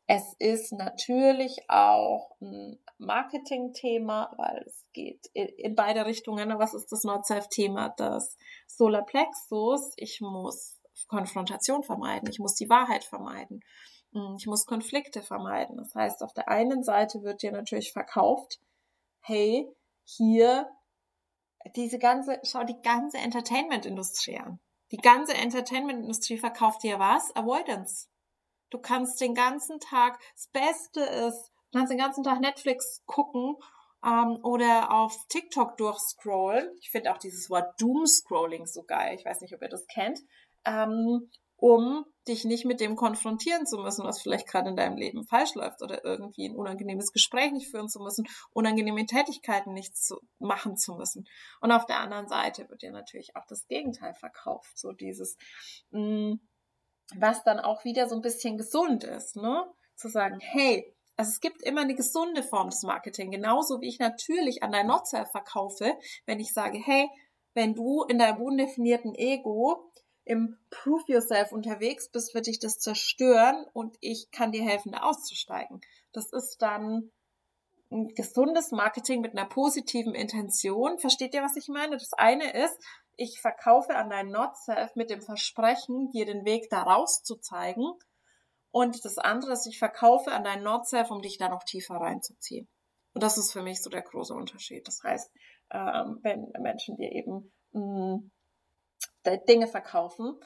es ist natürlich auch ein Marketing-Thema, weil es geht in beide Richtungen. Was ist das Not-Self-Thema? Das Solarplexus, ich muss Konfrontation vermeiden, ich muss die Wahrheit vermeiden, mm, ich muss Konflikte vermeiden. Das heißt, auf der einen Seite wird dir natürlich verkauft, hey, hier diese ganze, schau die ganze Entertainment-Industrie an. Die ganze Entertainment-Industrie verkauft dir was? Avoidance. Du kannst den ganzen Tag, das Beste ist, du kannst den ganzen Tag Netflix gucken ähm, oder auf TikTok durchscrollen. Ich finde auch dieses Wort Doom-Scrolling so geil. Ich weiß nicht, ob ihr das kennt. Ähm, um dich nicht mit dem konfrontieren zu müssen, was vielleicht gerade in deinem Leben falsch läuft oder irgendwie ein unangenehmes Gespräch nicht führen zu müssen, unangenehme Tätigkeiten nicht zu machen zu müssen. Und auf der anderen Seite wird dir natürlich auch das Gegenteil verkauft, so dieses, mh, mm, was dann auch wieder so ein bisschen gesund ist, ne? Zu sagen, hey, also es gibt immer eine gesunde Form des Marketing, genauso wie ich natürlich an dein Nutzer verkaufe, wenn ich sage, hey, wenn du in deinem undefinierten Ego im Proof Yourself unterwegs bist, wird dich das zerstören und ich kann dir helfen, da auszusteigen. Das ist dann ein gesundes Marketing mit einer positiven Intention. Versteht ihr, was ich meine? Das eine ist, ich verkaufe an dein Not-Self mit dem Versprechen, dir den Weg da raus zu zeigen. Und das andere ist, ich verkaufe an dein Not-Self, um dich da noch tiefer reinzuziehen. Und das ist für mich so der große Unterschied. Das heißt, ähm, wenn Menschen dir eben mm, Dinge verkaufen,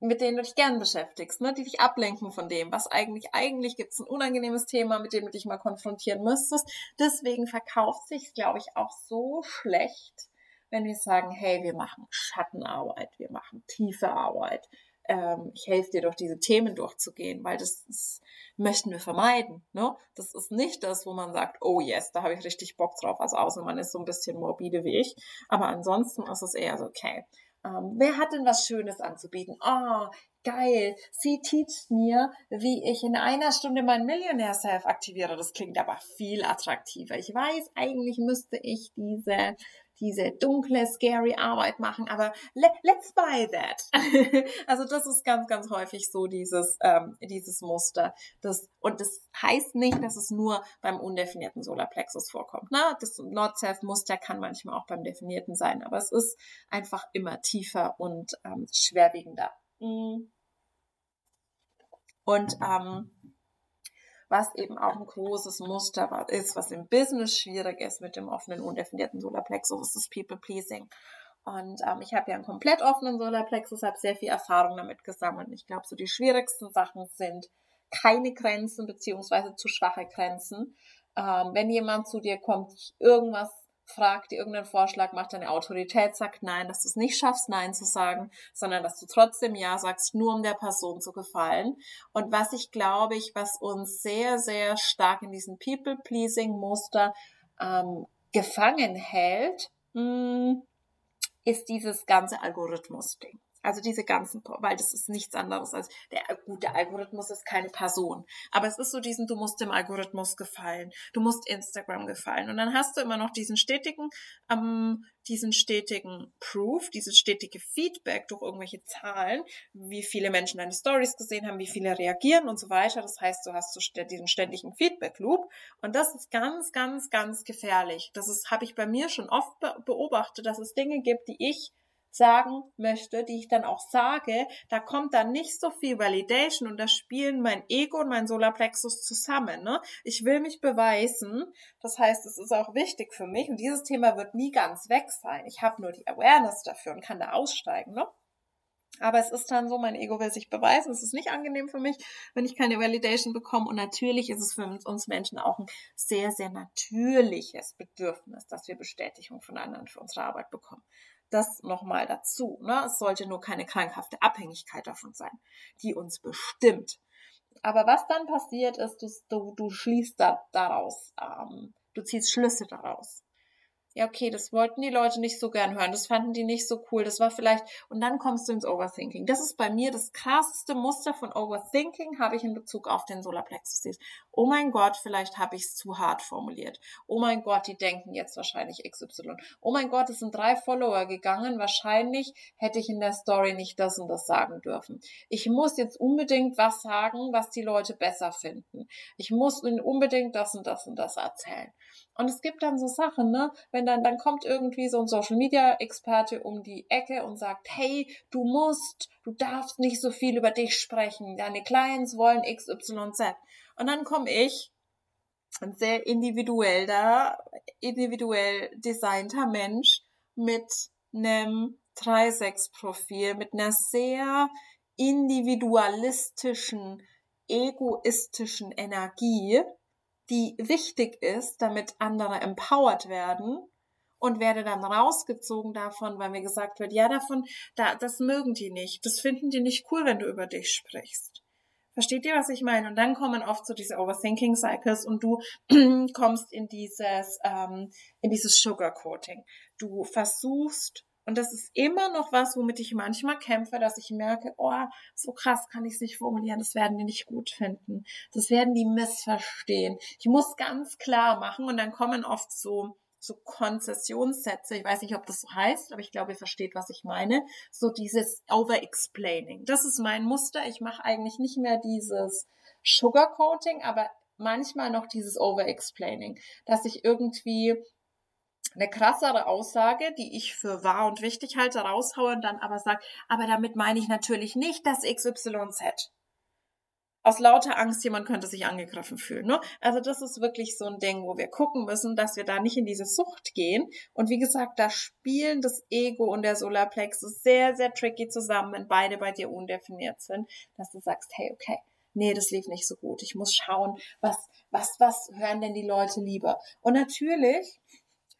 mit denen du dich gern beschäftigst, ne, die dich ablenken von dem, was eigentlich, eigentlich gibt es ein unangenehmes Thema, mit dem du dich mal konfrontieren müsstest. Deswegen verkauft sich, glaube ich, auch so schlecht, wenn wir sagen, hey, wir machen Schattenarbeit, wir machen tiefe Arbeit, ähm, ich helfe dir durch diese Themen durchzugehen, weil das, das möchten wir vermeiden. Ne? Das ist nicht das, wo man sagt, oh yes, da habe ich richtig Bock drauf. Also außer man ist so ein bisschen morbide wie ich. Aber ansonsten ist es eher so, okay, ähm, wer hat denn was Schönes anzubieten? Oh, geil. Sie teacht mir, wie ich in einer Stunde mein Millionär-Self aktiviere. Das klingt aber viel attraktiver. Ich weiß, eigentlich müsste ich diese diese dunkle, scary Arbeit machen, aber let, let's buy that. [LAUGHS] also das ist ganz, ganz häufig so dieses, ähm, dieses Muster. Das, und das heißt nicht, dass es nur beim undefinierten Solarplexus vorkommt. Ne? Das Not-Self-Muster kann manchmal auch beim definierten sein, aber es ist einfach immer tiefer und ähm, schwerwiegender. Mm. Und ähm, was eben auch ein großes Muster ist, was im Business schwierig ist mit dem offenen, undefinierten Solarplexus, ist das People-Pleasing. Und ähm, ich habe ja einen komplett offenen Solarplexus, habe sehr viel Erfahrung damit gesammelt. Ich glaube, so die schwierigsten Sachen sind keine Grenzen beziehungsweise zu schwache Grenzen. Ähm, wenn jemand zu dir kommt, irgendwas fragt, dir irgendeinen Vorschlag macht, deine Autorität sagt nein, dass du es nicht schaffst, nein zu sagen, sondern dass du trotzdem ja sagst, nur um der Person zu gefallen. Und was ich glaube ich, was uns sehr, sehr stark in diesem People-Pleasing-Muster ähm, gefangen hält, mh, hm, ist dieses ganze Algorithmus-Ding. Also diese ganzen, weil das ist nichts anderes als der gute Algorithmus ist keine Person. Aber es ist so diesen, du musst dem Algorithmus gefallen, du musst Instagram gefallen. Und dann hast du immer noch diesen stetigen, ähm, diesen stetigen Proof, dieses stetige Feedback durch irgendwelche Zahlen, wie viele Menschen deine Stories gesehen haben, wie viele reagieren und so weiter. Das heißt, du hast so diesen ständigen Feedback Loop. Und das ist ganz, ganz, ganz gefährlich. Das ist, habe ich bei mir schon oft beobachtet, dass es Dinge gibt, die ich sagen möchte, die ich dann auch sage, da kommt dann nicht so viel Validation und da spielen mein Ego und mein Solarplexus zusammen. Ne? Ich will mich beweisen. Das heißt, es ist auch wichtig für mich und dieses Thema wird nie ganz weg sein. Ich habe nur die Awareness dafür und kann da aussteigen. Ne? Aber es ist dann so, mein Ego will sich beweisen. Es ist nicht angenehm für mich, wenn ich keine Validation bekomme. Und natürlich ist es für uns Menschen auch ein sehr, sehr natürliches Bedürfnis, dass wir Bestätigung von anderen für unsere Arbeit bekommen das nochmal dazu. Ne? Es sollte nur keine krankhafte Abhängigkeit davon sein, die uns bestimmt. Aber was dann passiert ist, du, du schließt da, daraus, ähm, du ziehst Schlüsse daraus ja, okay, das wollten die Leute nicht so gern hören, das fanden die nicht so cool, das war vielleicht, und dann kommst du ins Overthinking. Das ist bei mir das krasseste Muster von Overthinking, habe ich in Bezug auf den Solarplexus. Oh mein Gott, vielleicht habe ich es zu hart formuliert. Oh mein Gott, die denken jetzt wahrscheinlich XY. Oh mein Gott, es sind drei Follower gegangen, wahrscheinlich hätte ich in der Story nicht das und das sagen dürfen. Ich muss jetzt unbedingt was sagen, was die Leute besser finden. Ich muss ihnen unbedingt das und das und das erzählen. Und es gibt dann so Sachen, ne, wenn dann, dann kommt irgendwie so ein Social Media Experte um die Ecke und sagt, hey, du musst, du darfst nicht so viel über dich sprechen, deine Clients wollen XYZ. Und dann komme ich, ein sehr individuell da, individuell designter Mensch mit einem 3-6-Profil, mit einer sehr individualistischen, egoistischen Energie die wichtig ist, damit andere empowered werden und werde dann rausgezogen davon, weil mir gesagt wird, ja, davon, da, das mögen die nicht. Das finden die nicht cool, wenn du über dich sprichst. Versteht ihr, was ich meine? Und dann kommen oft so diese Overthinking Cycles und du [CLEARS THROAT] kommst in dieses, ähm, in dieses Sugarcoating. Du versuchst und das ist immer noch was, womit ich manchmal kämpfe, dass ich merke, oh, so krass kann ich es nicht formulieren, das werden die nicht gut finden. Das werden die missverstehen. Ich muss ganz klar machen und dann kommen oft so so Konzessionssätze, ich weiß nicht, ob das so heißt, aber ich glaube, ihr versteht, was ich meine. So dieses Over-Explaining. Das ist mein Muster. Ich mache eigentlich nicht mehr dieses Sugarcoating, aber manchmal noch dieses Over-Explaining, dass ich irgendwie eine krassere Aussage, die ich für wahr und wichtig halte, raushaue und dann aber sage, aber damit meine ich natürlich nicht das XYZ. Aus lauter Angst, jemand könnte sich angegriffen fühlen. Ne? Also das ist wirklich so ein Ding, wo wir gucken müssen, dass wir da nicht in diese Sucht gehen. Und wie gesagt, da spielen das Ego und der Solarplexus sehr, sehr tricky zusammen, wenn beide bei dir undefiniert sind, dass du sagst, hey, okay, nee, das lief nicht so gut. Ich muss schauen, was, was, was hören denn die Leute lieber? Und natürlich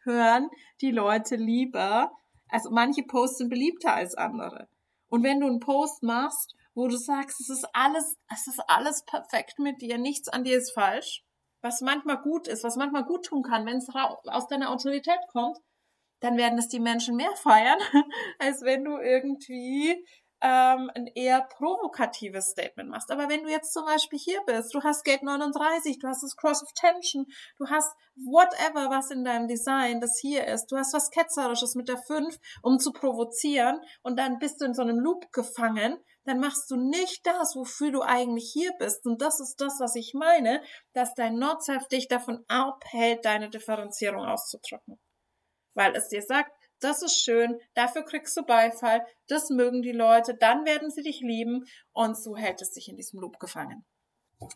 hören die Leute lieber, also manche Posts sind beliebter als andere. Und wenn du einen Post machst, wo du sagst, es ist alles, es ist alles perfekt mit dir, nichts an dir ist falsch, was manchmal gut ist, was manchmal gut tun kann, wenn es aus deiner Autorität kommt, dann werden es die Menschen mehr feiern, [LAUGHS] als wenn du irgendwie ähm, ein eher provokatives Statement machst. Aber wenn du jetzt zum Beispiel hier bist, du hast Gate 39, du hast das Cross of Tension, du hast whatever, was in deinem Design das hier ist, du hast was Ketzerisches mit der 5, um zu provozieren und dann bist du in so einem Loop gefangen, dann machst du nicht das, wofür du eigentlich hier bist. Und das ist das, was ich meine, dass dein Not-Self dich davon abhält, deine Differenzierung auszudrücken. Weil es dir sagt, das ist schön, dafür kriegst du Beifall, das mögen die Leute, dann werden sie dich lieben und so hält es sich in diesem Loop gefangen.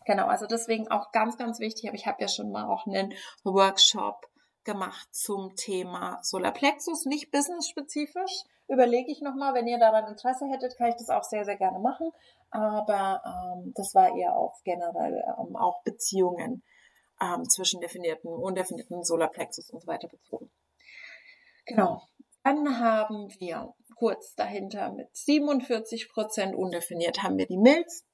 Genau, also deswegen auch ganz, ganz wichtig, aber ich habe ja schon mal auch einen Workshop gemacht zum Thema Solarplexus, nicht business-spezifisch. Überlege ich nochmal, wenn ihr daran Interesse hättet, kann ich das auch sehr, sehr gerne machen. Aber ähm, das war eher auf generell ähm, auch Beziehungen ähm, zwischen definierten, undefinierten Solarplexus und so weiter bezogen. Genau. Dann haben wir kurz dahinter mit 47 Prozent undefiniert haben wir die Milz.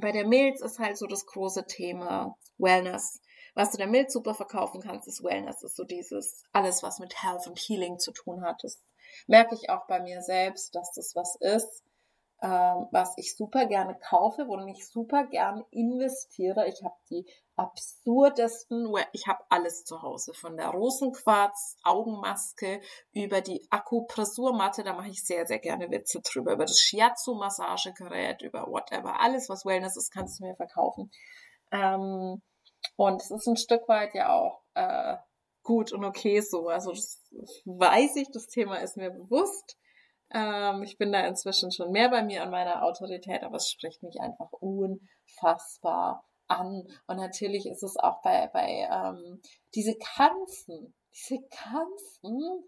Bei der Milz ist halt so das große Thema Wellness. Was du der Milz super verkaufen kannst, ist Wellness, ist so dieses, alles was mit Health und Healing zu tun hat. Das merke ich auch bei mir selbst, dass das was ist, ähm, was ich super gerne kaufe, wo ich super gerne investiere. Ich habe die absurdesten, ich habe alles zu Hause, von der Rosenquarz, Augenmaske über die Akupressurmatte, da mache ich sehr, sehr gerne Witze drüber, über das Shiatsu-Massagegerät, über whatever, alles, was Wellness ist, kannst du mir verkaufen. Ähm, und es ist ein Stück weit ja auch äh, gut und okay so. Also das weiß ich, das Thema ist mir bewusst. Ähm, ich bin da inzwischen schon mehr bei mir an meiner Autorität, aber es spricht mich einfach unfassbar an. Und natürlich ist es auch bei, bei ähm, diese ganzen, diese ganzen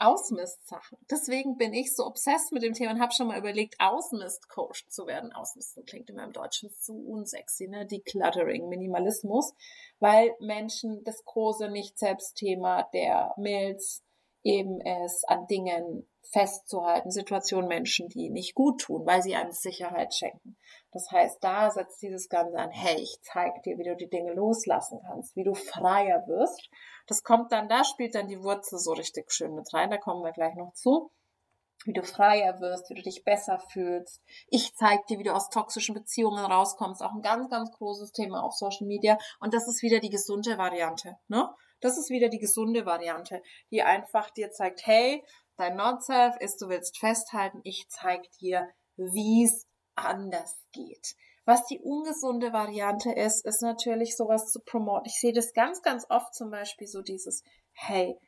Ausmistsachen. Deswegen bin ich so obsessed mit dem Thema und habe schon mal überlegt, Ausmistcoach zu werden. Ausmisten klingt immer im Deutschen so unsexy, ne? Decluttering, Minimalismus, weil Menschen das große Nicht-Selbst-Thema der Milz eben es an Dingen festzuhalten, Situationen Menschen, die nicht gut tun, weil sie einem Sicherheit schenken. Das heißt, da setzt dieses Ganze an, hey, ich zeig dir, wie du die Dinge loslassen kannst, wie du freier wirst. Das kommt dann, da spielt dann die Wurzel so richtig schön mit rein, da kommen wir gleich noch zu wie du freier wirst, wie du dich besser fühlst. Ich zeig dir, wie du aus toxischen Beziehungen rauskommst. Auch ein ganz, ganz großes Thema auf Social Media. Und das ist wieder die gesunde Variante. Ne? Das ist wieder die gesunde Variante, die einfach dir zeigt, hey, dein Not-Self ist, du willst festhalten, ich zeig dir, wie es anders geht. Was die ungesunde Variante ist, ist natürlich sowas zu promoten. Ich sehe das ganz, ganz oft zum Beispiel so dieses, hey,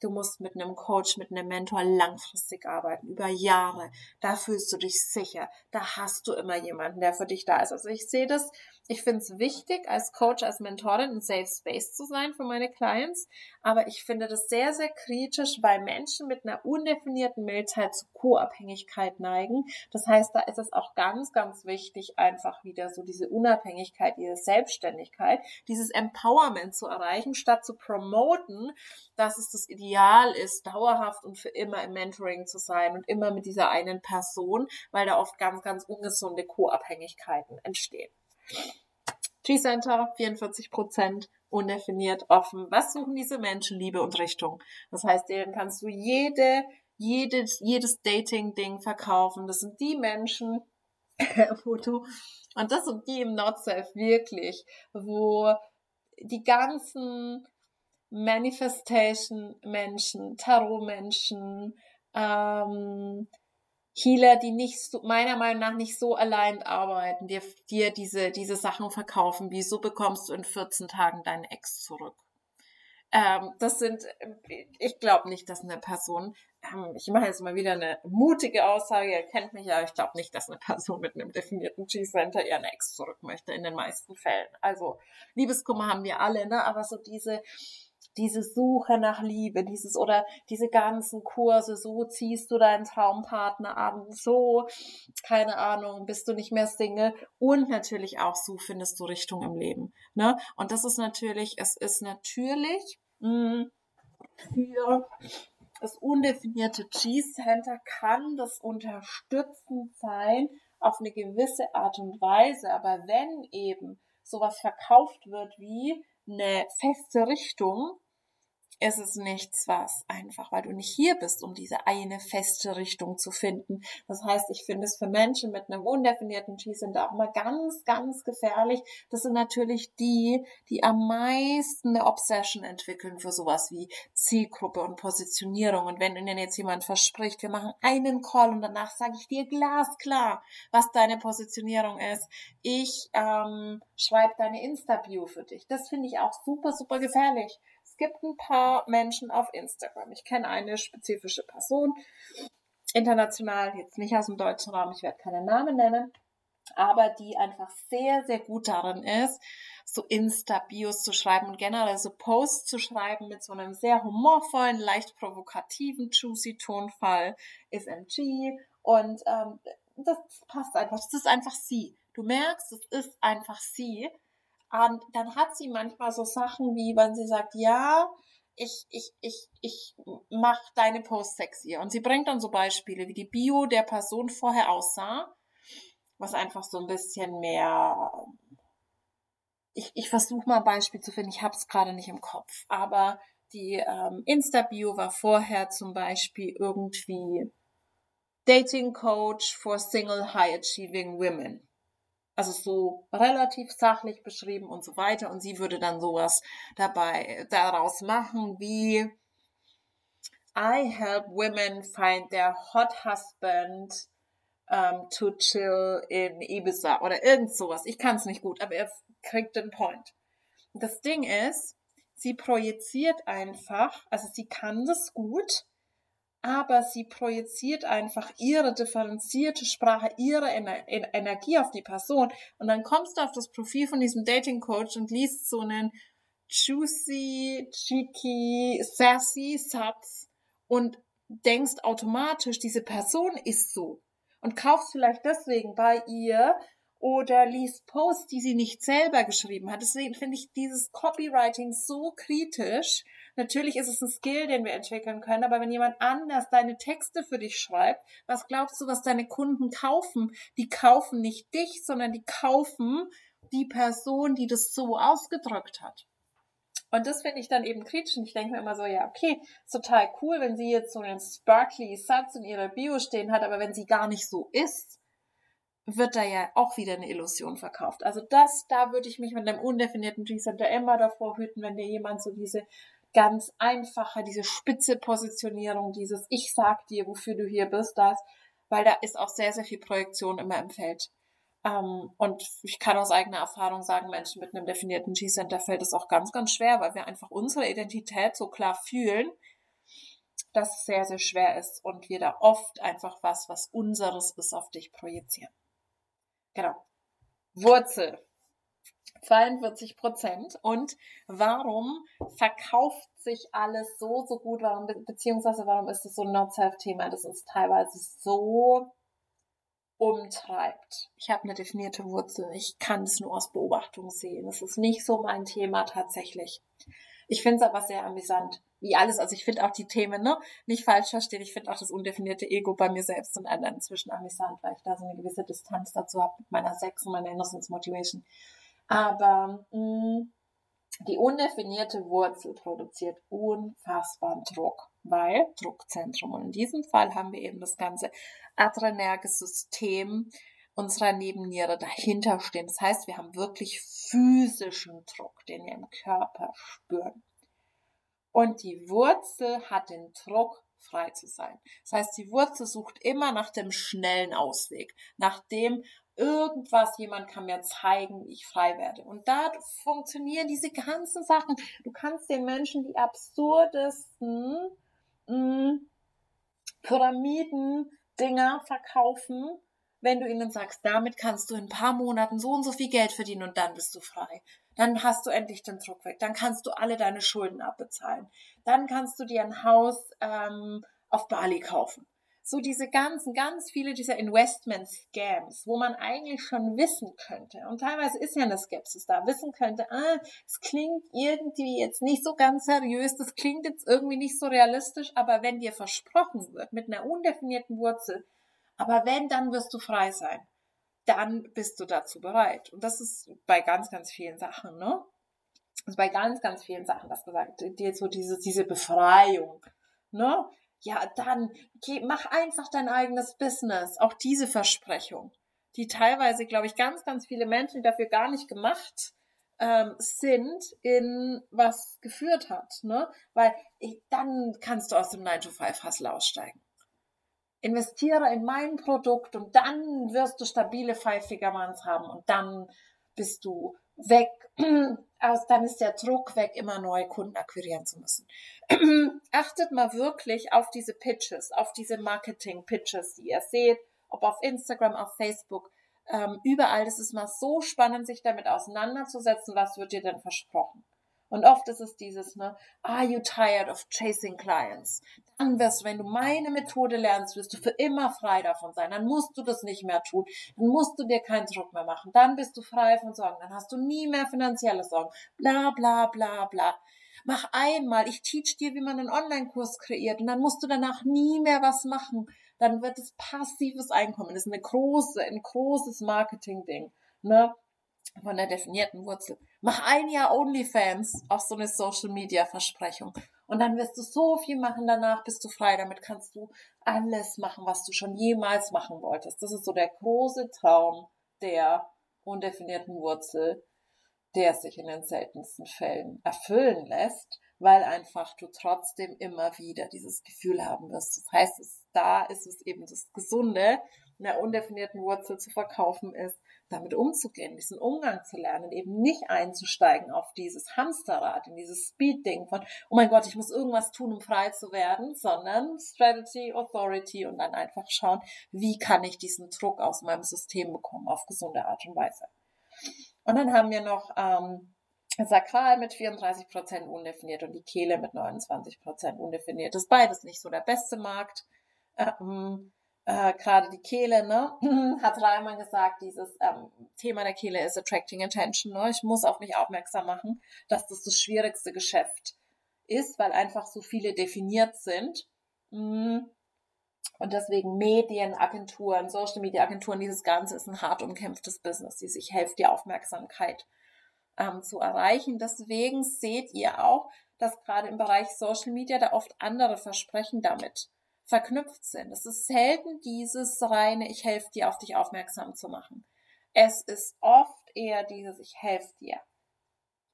Du musst mit einem Coach, mit einem Mentor langfristig arbeiten, über Jahre. Da fühlst du dich sicher. Da hast du immer jemanden, der für dich da ist. Also ich sehe das ich finde es wichtig, als Coach, als Mentorin ein Safe Space zu sein für meine Clients, aber ich finde das sehr, sehr kritisch, weil Menschen mit einer undefinierten Milzheit zu Co-Abhängigkeit neigen. Das heißt, da ist es auch ganz, ganz wichtig, einfach wieder so diese Unabhängigkeit, diese Selbstständigkeit, dieses Empowerment zu erreichen, statt zu promoten, dass es das Ideal ist, dauerhaft und für immer im Mentoring zu sein und immer mit dieser einen Person, weil da oft ganz, ganz ungesunde Co-Abhängigkeiten entstehen. G-Center 44 Prozent, undefiniert, offen. Was suchen diese Menschen? Liebe und Richtung. Das heißt, denen kannst du jede, jedes, jedes Dating-Ding verkaufen. Das sind die Menschen, [LAUGHS] du, und das sind die im Not-Self wirklich, wo die ganzen Manifestation-Menschen, Tarot-Menschen, ähm, Healer, die nicht so, meiner Meinung nach nicht so allein arbeiten, dir, dir diese, diese Sachen verkaufen, wie so bekommst du in 14 Tagen deinen Ex zurück. Ähm, das sind, ich glaube nicht, dass eine Person, ähm, ich mache jetzt mal wieder eine mutige Aussage, ihr kennt mich ja, ich glaube nicht, dass eine Person mit einem definierten G-Center ihren Ex zurück möchte, in den meisten Fällen. Also, Liebeskummer haben wir alle, ne, aber so diese, diese Suche nach Liebe, dieses oder diese ganzen Kurse, so ziehst du deinen Traumpartner an, so, keine Ahnung, bist du nicht mehr Single und natürlich auch so findest du Richtung im Leben. Ne? Und das ist natürlich, es ist natürlich mh, hm, für das undefinierte G-Center kann das unterstützend sein auf eine gewisse Art und Weise, aber wenn eben sowas verkauft wird wie eine feste Richtung, ist es nichts, was einfach, weil du nicht hier bist, um diese eine feste Richtung zu finden. Das heißt, ich finde es für Menschen mit einem undefinierten G sind auch mal ganz, ganz gefährlich. Das sind natürlich die, die am meisten eine Obsession entwickeln für sowas wie Zielgruppe und Positionierung. Und wenn ihnen jetzt jemand verspricht, wir machen einen Call und danach sage ich dir glasklar, was deine Positionierung ist. Ich ähm, schreibe deine Insta-Bio für dich. Das finde ich auch super, super gefährlich gibt ein paar Menschen auf Instagram. Ich kenne eine spezifische Person, international, jetzt nicht aus dem deutschen Raum, ich werde keinen Namen nennen. aber die einfach sehr, sehr gut darin ist, so Insta-Bios zu schreiben und generell so Posts zu schreiben mit so einem sehr humorvollen, leicht provokativen, juicy Tonfall, ist MG und ähm, das passt einfach, das ist einfach sie. Du merkst, es ist einfach sie. Und dann hat sie manchmal so Sachen wie, wenn sie sagt, ja, ich, ich, ich, ich mach deine Post sexier. Und sie bringt dann so Beispiele, wie die Bio der Person vorher aussah, was einfach so ein bisschen mehr. Ich, ich versuche mal ein Beispiel zu finden, ich habe es gerade nicht im Kopf, aber die ähm, Insta-Bio war vorher zum Beispiel irgendwie Dating Coach for Single High Achieving Women also so relativ sachlich beschrieben und so weiter. Und sie würde dann sowas dabei daraus machen wie I help women find their hot husband um, to chill in Ibiza oder irgend sowas. Ich kann es nicht gut, aber er kriegt den Point. Das Ding ist, sie projiziert einfach, also sie kann das gut, aber sie projiziert einfach ihre differenzierte Sprache, ihre Ener Energie auf die Person. Und dann kommst du auf das Profil von diesem Dating Coach und liest so einen juicy, cheeky, sassy Satz und denkst automatisch, diese Person ist so. Und kaufst vielleicht deswegen bei ihr oder liest Posts, die sie nicht selber geschrieben hat. Deswegen finde ich dieses Copywriting so kritisch Natürlich ist es ein Skill, den wir entwickeln können, aber wenn jemand anders deine Texte für dich schreibt, was glaubst du, was deine Kunden kaufen? Die kaufen nicht dich, sondern die kaufen die Person, die das so ausgedrückt hat. Und das finde ich dann eben kritisch. Und ich denke mir immer so, ja, okay, ist total cool, wenn sie jetzt so einen sparkly Satz in ihrer Bio stehen hat, aber wenn sie gar nicht so ist, wird da ja auch wieder eine Illusion verkauft. Also das, da würde ich mich mit einem undefinierten G-Center immer davor hüten, wenn dir jemand so diese ganz einfache, diese spitze Positionierung, dieses Ich sag dir, wofür du hier bist, das, weil da ist auch sehr, sehr viel Projektion immer im Feld. Ähm, und ich kann aus eigener Erfahrung sagen, Menschen mit einem definierten G-Center fällt es auch ganz, ganz schwer, weil wir einfach unsere Identität so klar fühlen, dass es sehr, sehr schwer ist und wir da oft einfach was, was unseres ist, auf dich projizieren. Genau. Wurzel. 42 Prozent. Und warum verkauft sich alles so, so gut? Warum, beziehungsweise warum ist es so ein Not-Self-Thema, das uns teilweise so umtreibt? Ich habe eine definierte Wurzel. Ich kann es nur aus Beobachtung sehen. Es ist nicht so mein Thema tatsächlich. Ich finde es aber sehr amüsant, wie alles. Also ich finde auch die Themen, ne, nicht falsch verstehen. Ich finde auch das undefinierte Ego bei mir selbst und anderen inzwischen amüsant, weil ich da so eine gewisse Distanz dazu habe mit meiner Sex und meiner Innocence Motivation. Aber mh, mm, die undefinierte Wurzel produziert unfassbaren Druck, weil Druckzentrum. Und in diesem Fall haben wir eben das ganze adrenerge System unserer Nebenniere dahinter stehen. Das heißt, wir haben wirklich physischen Druck, den wir im Körper spüren. Und die Wurzel hat den Druck, frei zu sein. Das heißt, die Wurzel sucht immer nach dem schnellen Ausweg, nach dem, irgendwas, jemand kann mir zeigen, wie ich frei werde. Und da funktionieren diese ganzen Sachen. Du kannst den Menschen die absurdesten mm, Pyramiden-Dinger verkaufen, wenn du ihnen sagst, damit kannst du in ein paar Monaten so und so viel Geld verdienen und dann bist du frei. Dann hast du endlich den Druck weg. Dann kannst du alle deine Schulden abbezahlen. Dann kannst du dir ein Haus ähm, auf Bali kaufen so diese ganzen, ganz viele dieser Investment-Scams, wo man eigentlich schon wissen könnte, und teilweise ist ja eine Skepsis da, wissen könnte, ah, es klingt irgendwie jetzt nicht so ganz seriös, das klingt jetzt irgendwie nicht so realistisch, aber wenn dir versprochen wird, mit einer undefinierten Wurzel, aber wenn, dann wirst du frei sein, dann bist du dazu bereit. Und das ist bei ganz, ganz vielen Sachen, ne? Also bei ganz, ganz vielen Sachen, das gesagt, dir so diese, diese Befreiung, ne? Ja, dann geh, mach einfach dein eigenes Business. Auch diese Versprechung, die teilweise, glaube ich, ganz, ganz viele Menschen dafür gar nicht gemacht ähm, sind, in was geführt hat. Ne? Weil ich, dann kannst du aus dem 9-to-5-Hustle aussteigen. Investiere in mein Produkt und dann wirst du stabile Five-Figure-Months haben und dann bist du weg [CLEARS THROAT] aus, dann ist der Druck weg, immer neue Kunden akquirieren zu müssen. [CLEARS THROAT] Achtet mal wirklich auf diese Pitches, auf diese Marketing-Pitches, die ihr seht, ob auf Instagram, auf Facebook, ähm, überall, das ist mal so spannend, sich damit auseinanderzusetzen, was wird dir denn versprochen. Und oft ist es dieses, ne, are you tired of chasing clients? Dann wirst du, wenn du meine Methode lernst, wirst du für immer frei davon sein. Dann musst du das nicht mehr tun. Dann musst du dir keinen Druck mehr machen. Dann bist du frei von Sorgen. Dann hast du nie mehr finanzielle Sorgen. Bla, bla, bla, bla. Mach einmal, ich teach dir, wie man einen Online-Kurs kreiert und dann musst du danach nie mehr was machen. Dann wird es passives Einkommen. Das ist eine große, ein großes Marketing-Ding. Ne? von der definierten Wurzel. Mach ein Jahr OnlyFans, auch so eine Social Media Versprechung. Und dann wirst du so viel machen, danach bist du frei. Damit kannst du alles machen, was du schon jemals machen wolltest. Das ist so der große Traum der undefinierten Wurzel, der sich in den seltensten Fällen erfüllen lässt, weil einfach du trotzdem immer wieder dieses Gefühl haben wirst. Das heißt, es, da ist es eben das Gesunde, einer undefinierten Wurzel zu verkaufen ist, damit umzugehen, diesen Umgang zu lernen, eben nicht einzusteigen auf dieses Hamsterrad, in dieses Speed-Ding von, oh mein Gott, ich muss irgendwas tun, um frei zu werden, sondern Strategy, Authority und dann einfach schauen, wie kann ich diesen Druck aus meinem System bekommen auf gesunde Art und Weise. Und dann haben wir noch ähm, Sakral mit 34% undefiniert und die Kehle mit 29% undefiniert. Das ist beides nicht so der beste Markt. Ähm, äh, gerade die Kehle, ne, [CLEARS THROAT] hat Reimann gesagt, dieses ähm, Thema der Kehle ist attracting attention. Ne? Ich muss auf mich aufmerksam machen, dass das das schwierigste Geschäft ist, weil einfach so viele definiert sind. Mm. Und deswegen Medien, Agenturen, Social Media Agenturen, dieses Ganze ist ein hart umkämpftes Business, die sich hilft, die Aufmerksamkeit ähm, zu erreichen. Deswegen seht ihr auch, dass gerade im Bereich Social Media da oft andere Versprechen damit verknüpft sind. Es ist selten dieses reine, ich helfe dir, auf dich aufmerksam zu machen. Es ist oft eher dieses, ich helfe dir,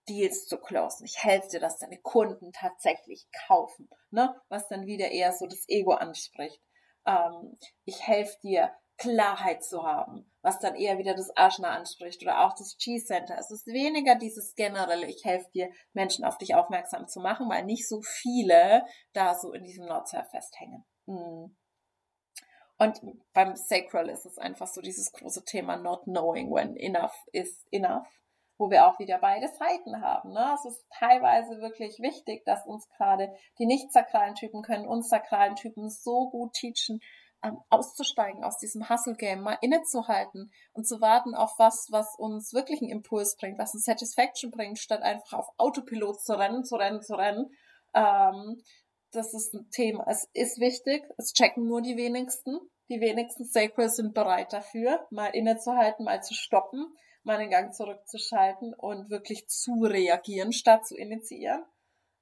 Deals zu closen. Ich helfe dir, dass deine Kunden tatsächlich kaufen, ne? was dann wieder eher so das Ego anspricht. Ähm, ich helfe dir, Klarheit zu haben, was dann eher wieder das Ashna anspricht oder auch das G-Center. Es ist weniger dieses generelle, ich helfe dir, Menschen auf dich aufmerksam zu machen, weil nicht so viele da so in diesem Nordsurf festhängen. Mhm. Und beim Sacral ist es einfach so dieses große Thema not knowing when enough is enough, wo wir auch wieder beide Seiten haben. Ne? Es ist teilweise wirklich wichtig, dass uns gerade die nicht sakralen Typen können uns sakralen Typen so gut teachen, ähm, auszusteigen aus diesem Hustle-Game, mal innezuhalten und zu warten auf was, was uns wirklich einen Impuls bringt, was eine Satisfaction bringt, statt einfach auf Autopilot zu rennen, zu rennen, zu rennen. Ähm, das ist ein Thema. Es ist wichtig. Es checken nur die wenigsten. Die wenigsten Sacrals sind bereit dafür, mal innezuhalten, mal zu stoppen, mal den Gang zurückzuschalten und wirklich zu reagieren, statt zu initiieren.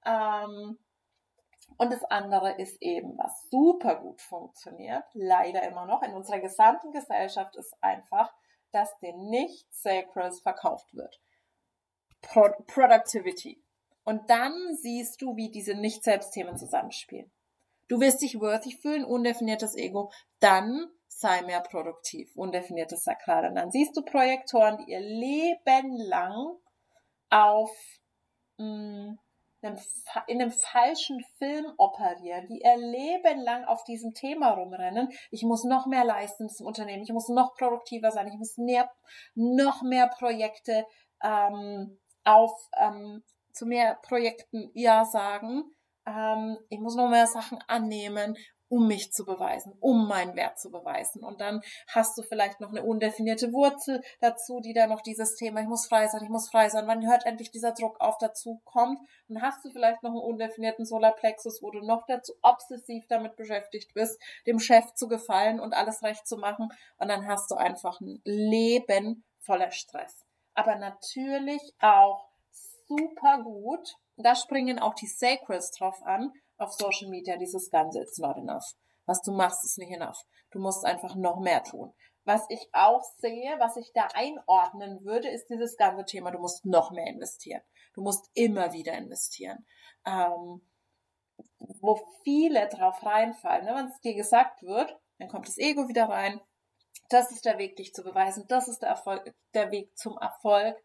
Ähm, und das andere ist eben, was super gut funktioniert, leider immer noch in unserer gesamten Gesellschaft, ist einfach, dass den Nicht-Sacrals verkauft wird. Pro Productivity. Und dann siehst du, wie diese Nicht-Selbst-Themen zusammenspielen. Du wirst dich worthy fühlen, undefiniertes Ego, dann sei mehr produktiv, undefiniertes Sakral. Und dann siehst du Projektoren, die ihr Leben lang auf mh, mm, einem, in einem falschen Film operieren, die ihr Leben lang auf diesem Thema rumrennen. Ich muss noch mehr leisten zum Unternehmen, ich muss noch produktiver sein, ich muss mehr, noch mehr Projekte ähm, auf ähm, zu mehr Projekten Ja sagen. Ähm, ich muss noch mehr Sachen annehmen, um mich zu beweisen, um meinen Wert zu beweisen. Und dann hast du vielleicht noch eine undefinierte Wurzel dazu, die da noch dieses Thema, ich muss frei sein, ich muss frei sein, wann hört endlich dieser Druck auf dazu kommt. Dann hast du vielleicht noch einen undefinierten Solarplexus, wo du noch dazu obsessiv damit beschäftigt bist, dem Chef zu gefallen und alles recht zu machen. Und dann hast du einfach ein Leben voller Stress. Aber natürlich auch super gut. Da springen auch die Sacreds drauf an, auf Social Media, dieses Ganze, it's not enough. Was du machst, ist nicht enough. Du musst einfach noch mehr tun. Was ich auch sehe, was ich da einordnen würde, ist dieses ganze Thema, du musst noch mehr investieren. Du musst immer wieder investieren. Ähm, wo viele drauf reinfallen. Ne? Wenn es dir gesagt wird, dann kommt das Ego wieder rein. Das ist der Weg, dich zu beweisen. Das ist der Erfolg, der Weg zum Erfolg.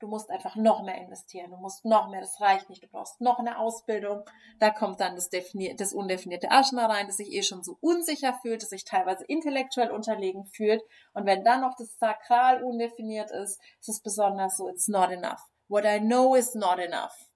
Du musst einfach noch mehr investieren. Du musst noch mehr. Das reicht nicht. Du brauchst noch eine Ausbildung. Da kommt dann das, das undefinierte Aschma rein, das sich eh schon so unsicher fühlt, das sich teilweise intellektuell unterlegen fühlt. Und wenn dann noch das Sakral undefiniert ist, ist es besonders so, it's not enough. What I know is not enough.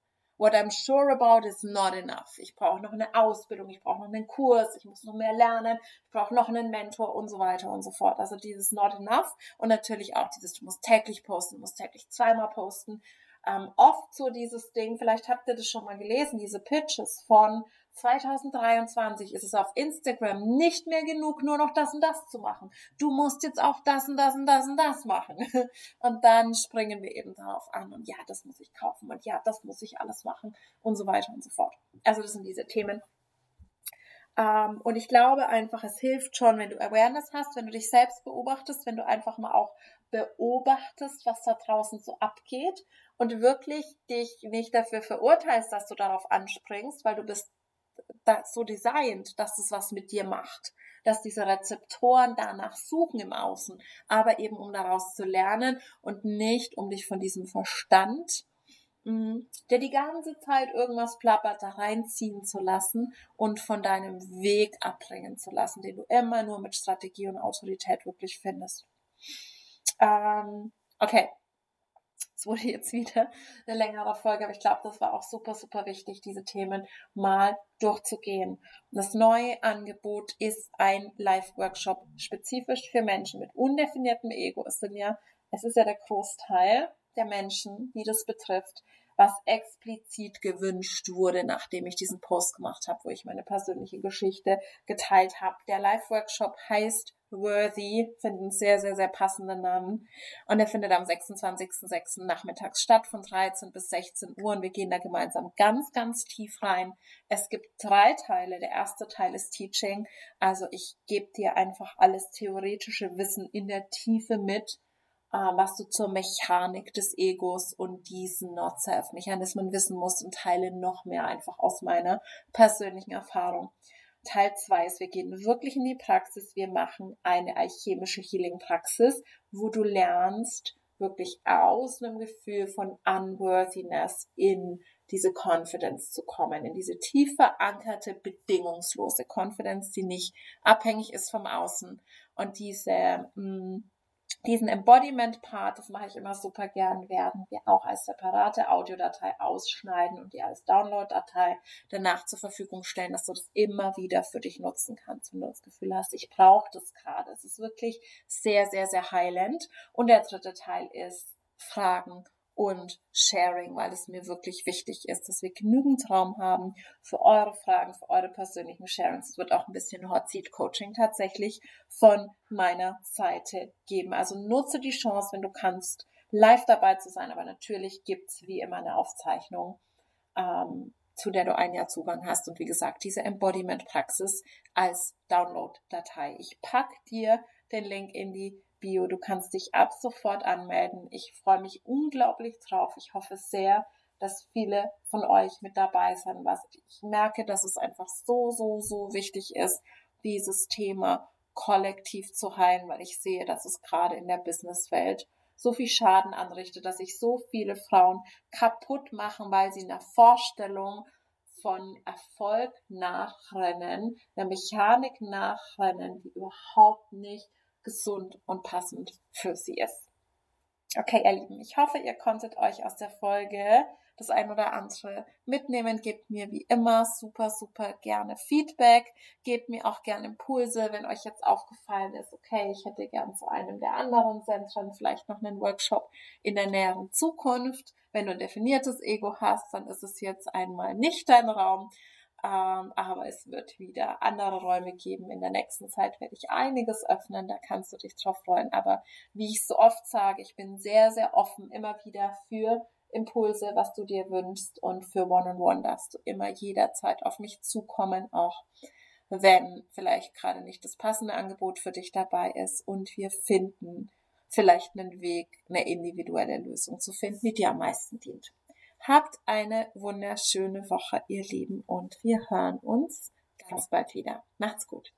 What I'm sure about is not enough. Ich brauche noch eine Ausbildung, ich brauche noch einen Kurs, ich muss noch mehr lernen, ich brauche noch einen Mentor und so weiter und so fort. Also dieses not enough und natürlich auch dieses, du musst täglich posten, du musst täglich zweimal posten. Ähm, oft so dieses Ding, vielleicht habt ihr das schon mal gelesen, diese Pitches von 2023 ist es auf Instagram nicht mehr genug, nur noch das und das zu machen. Du musst jetzt auch das und das und das und das machen. [LAUGHS] Und dann springen wir eben darauf an und ja, das muss ich kaufen und ja, das muss ich alles machen und so weiter und so fort. Also das sind diese Themen. Ähm, und ich glaube einfach, es hilft schon, wenn du Awareness hast, wenn du dich selbst beobachtest, wenn du einfach mal auch beobachtest, was da draußen so abgeht und wirklich dich nicht dafür verurteilst, dass du darauf anspringst, weil du bist so designt, dass es was mit dir macht, dass diese Rezeptoren danach suchen im Außen, aber eben um daraus zu lernen und nicht um dich von diesem Verstand, mm, der die ganze Zeit irgendwas plappert, da reinziehen zu lassen und von deinem Weg abbringen zu lassen, den du immer nur mit Strategie und Autorität wirklich findest. Ähm, okay, es wurde jetzt wieder eine längere Folge, aber ich glaube, das war auch super, super wichtig, diese Themen mal durchzugehen. Das neue Angebot ist ein Live-Workshop spezifisch für Menschen mit undefiniertem Ego. Es sind ja, es ist ja der Großteil der Menschen, die das betrifft, was explizit gewünscht wurde, nachdem ich diesen Post gemacht habe, wo ich meine persönliche Geschichte geteilt habe. Der Live-Workshop heißt Worthy, finden sehr, sehr, sehr passenden Namen. Und er findet am 26.06. nachmittags statt von 13 bis 16 Uhr und wir gehen da gemeinsam ganz, ganz tief rein. Es gibt drei Teile. Der erste Teil ist Teaching. Also ich gebe dir einfach alles theoretische Wissen in der Tiefe mit äh, was du zur Mechanik des Egos und diesen Not-Self-Mechanismen wissen musst und teile noch mehr einfach aus meiner persönlichen Erfahrung. Teil 2 ist, wir gehen wirklich in die Praxis. Wir machen eine alchemische Healing-Praxis, wo du lernst, wirklich aus einem Gefühl von Unworthiness in diese Confidence zu kommen, in diese tief verankerte, bedingungslose Confidence, die nicht abhängig ist vom Außen und diese mh, mm, diesen Embodiment-Part, das mache ich immer super gern, werden wir auch als separate Audiodatei ausschneiden und die als Download-Datei danach zur Verfügung stellen, dass du das immer wieder für dich nutzen kannst, wenn du das Gefühl hast, ich brauche das gerade. Es ist wirklich sehr, sehr, sehr heilend. Und der dritte Teil ist Fragen und Sharing, weil es mir wirklich wichtig ist, dass wir genügend Raum haben für eure Fragen, für eure persönlichen Sharings. Es wird auch ein bisschen Hot Seat Coaching tatsächlich von meiner Seite geben. Also nutze die Chance, wenn du kannst, live dabei zu sein. Aber natürlich gibt's wie immer eine Aufzeichnung, ähm, zu der du ein Jahr Zugang hast. Und wie gesagt, diese Embodiment-Praxis als Download-Datei. Ich pack dir den Link in die Bio. Du kannst dich ab sofort anmelden. Ich freue mich unglaublich drauf. Ich hoffe sehr, dass viele von euch mit dabei sind. Was ich merke, dass es einfach so, so, so wichtig ist, dieses Thema kollektiv zu heilen, weil ich sehe, dass es gerade in der Businesswelt so viel Schaden anrichtet, dass sich so viele Frauen kaputt machen, weil sie in der Vorstellung von Erfolg nachrennen, der Mechanik nachrennen, die überhaupt nicht gesund und passend für sie ist. Okay, ihr Lieben, ich hoffe, ihr konntet euch aus der Folge das ein oder andere mitnehmen. Gebt mir wie immer super, super gerne Feedback. Gebt mir auch gerne Impulse, wenn euch jetzt aufgefallen ist, okay, ich hätte gern zu einem der anderen Zentren vielleicht noch einen Workshop in der näheren Zukunft. Wenn du ein definiertes Ego hast, dann ist es jetzt einmal nicht dein Raum. Ähm, aber es wird wieder andere Räume geben. In der nächsten Zeit werde ich einiges öffnen, da kannst du dich drauf freuen. Aber wie ich so oft sage, ich bin sehr, sehr offen immer wieder für Impulse, was du dir wünschst und für One-on-One -on -One darfst du immer jederzeit auf mich zukommen, auch wenn vielleicht gerade nicht das passende Angebot für dich dabei ist und wir finden vielleicht einen Weg, eine individuelle Lösung zu finden, die dir am meisten dient. Habt eine wunderschöne Woche, ihr Lieben, und wir hören uns ganz bald wieder. Macht's gut.